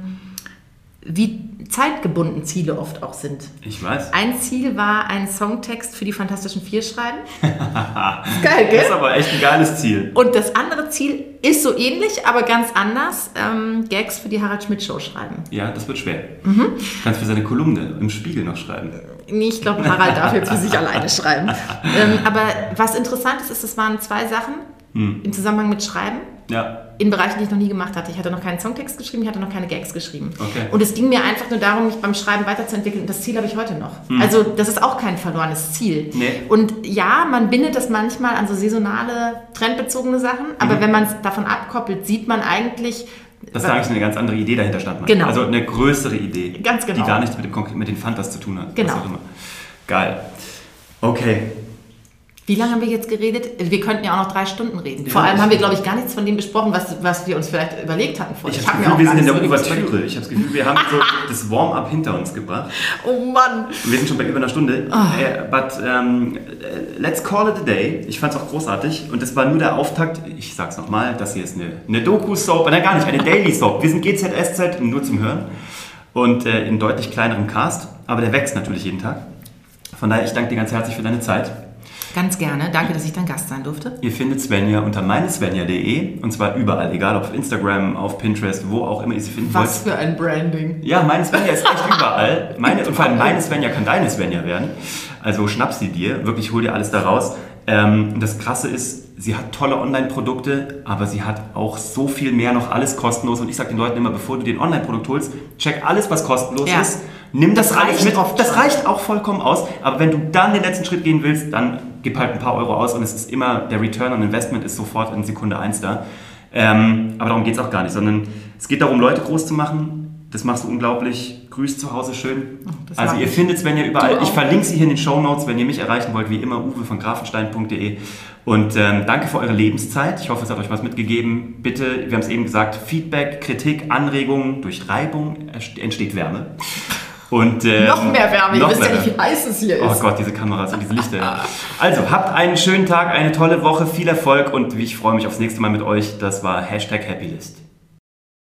wie zeitgebunden Ziele oft auch sind. Ich weiß. Ein Ziel war, einen Songtext für die Fantastischen Vier schreiben. geil, gell? Das ist aber echt ein geiles Ziel. Und das andere Ziel ist so ähnlich, aber ganz anders. Ähm, Gags für die Harald Schmidt Show schreiben. Ja, das wird schwer. Mhm. Kannst für seine Kolumne im Spiegel noch schreiben. Nee, ich glaube, Harald darf jetzt für sich alleine schreiben. Ähm, aber was interessant ist, ist, es waren zwei Sachen im Zusammenhang mit Schreiben. Ja. In Bereichen, die ich noch nie gemacht hatte. Ich hatte noch keinen Songtext geschrieben, ich hatte noch keine Gags geschrieben. Okay. Und es ging mir einfach nur darum, mich beim Schreiben weiterzuentwickeln. Und das Ziel habe ich heute noch. Also das ist auch kein verlorenes Ziel. Nee. Und ja, man bindet das manchmal an so saisonale, trendbezogene Sachen. Aber wenn man es davon abkoppelt, sieht man eigentlich, Dass da eigentlich eine ganz andere Idee dahinter stand. Genau. Also eine größere Idee. Ganz genau. Die gar nichts mit, dem, mit den Fantas zu tun hat. Genau. Was auch immer. Geil. Okay. Wie lange haben wir jetzt geredet? Wir könnten ja auch noch drei Stunden reden. Ja, Vor allem haben wir, glaube ich, gar nichts von dem besprochen, was, was wir uns vielleicht überlegt hatten vorher. Ich habe das Gefühl, wir sind in der Ouvertüre. Ich habe das Gefühl, wir haben so das Warm-up hinter uns gebracht. Oh Mann. Wir sind schon bei über einer Stunde. Äh, but ähm, äh, let's call it a day. Ich fand es auch großartig. Und das war nur der Auftakt. Ich sag's nochmal, das hier ist eine, eine Doku-Soap. Nein, gar nicht, eine Daily-Soap. Wir sind GZSZ nur zum Hören. Und äh, in deutlich kleinerem Cast. Aber der wächst natürlich jeden Tag. Von daher, ich danke dir ganz herzlich für deine Zeit. Ganz gerne. Danke, dass ich dein Gast sein durfte. Ihr findet Svenja unter meinesvenja.de und zwar überall, egal ob auf Instagram, auf Pinterest, wo auch immer ihr sie finden Was wollt. für ein Branding. Ja, meine Svenja ist echt überall. Meine, und vor allem meine Svenja kann deine Svenja werden. Also schnapp sie dir, wirklich hol dir alles da raus. Ähm, das Krasse ist, sie hat tolle Online-Produkte, aber sie hat auch so viel mehr noch alles kostenlos. Und ich sage den Leuten immer, bevor du dir ein Online-Produkt holst, check alles, was kostenlos Ja. ist. Nimm das, Das alles mit. oft Das reicht auch vollkommen aus. Aber wenn du dann den letzten Schritt gehen willst, dann gib halt ein paar Euro aus und es ist immer, der Return on Investment ist sofort in Sekunde eins da. Ähm, aber darum geht es auch gar nicht, sondern es geht darum, Leute groß zu machen. Das machst du unglaublich. Grüß zu Hause schön. das also ihr findet Svenja überall. Du auch. Ich verlinke sie hier in den Show Notes, wenn ihr mich erreichen wollt, wie immer, uwe von grafenstein.de. Und ähm, danke für eure Lebenszeit. Ich hoffe, es hat euch was mitgegeben. Bitte, wir haben es eben gesagt, Feedback, Kritik, Anregungen. Durch Reibung entsteht Wärme. Und, ähm, Noch mehr Wärme. Ihr noch wisst ja nicht, wie heiß es hier Oh ist. Gott, diese Kameras und diese Lichter. Also, habt einen schönen Tag, eine tolle Woche, viel Erfolg und ich freue mich aufs nächste Mal mit euch. Das war Hashtag Happylist.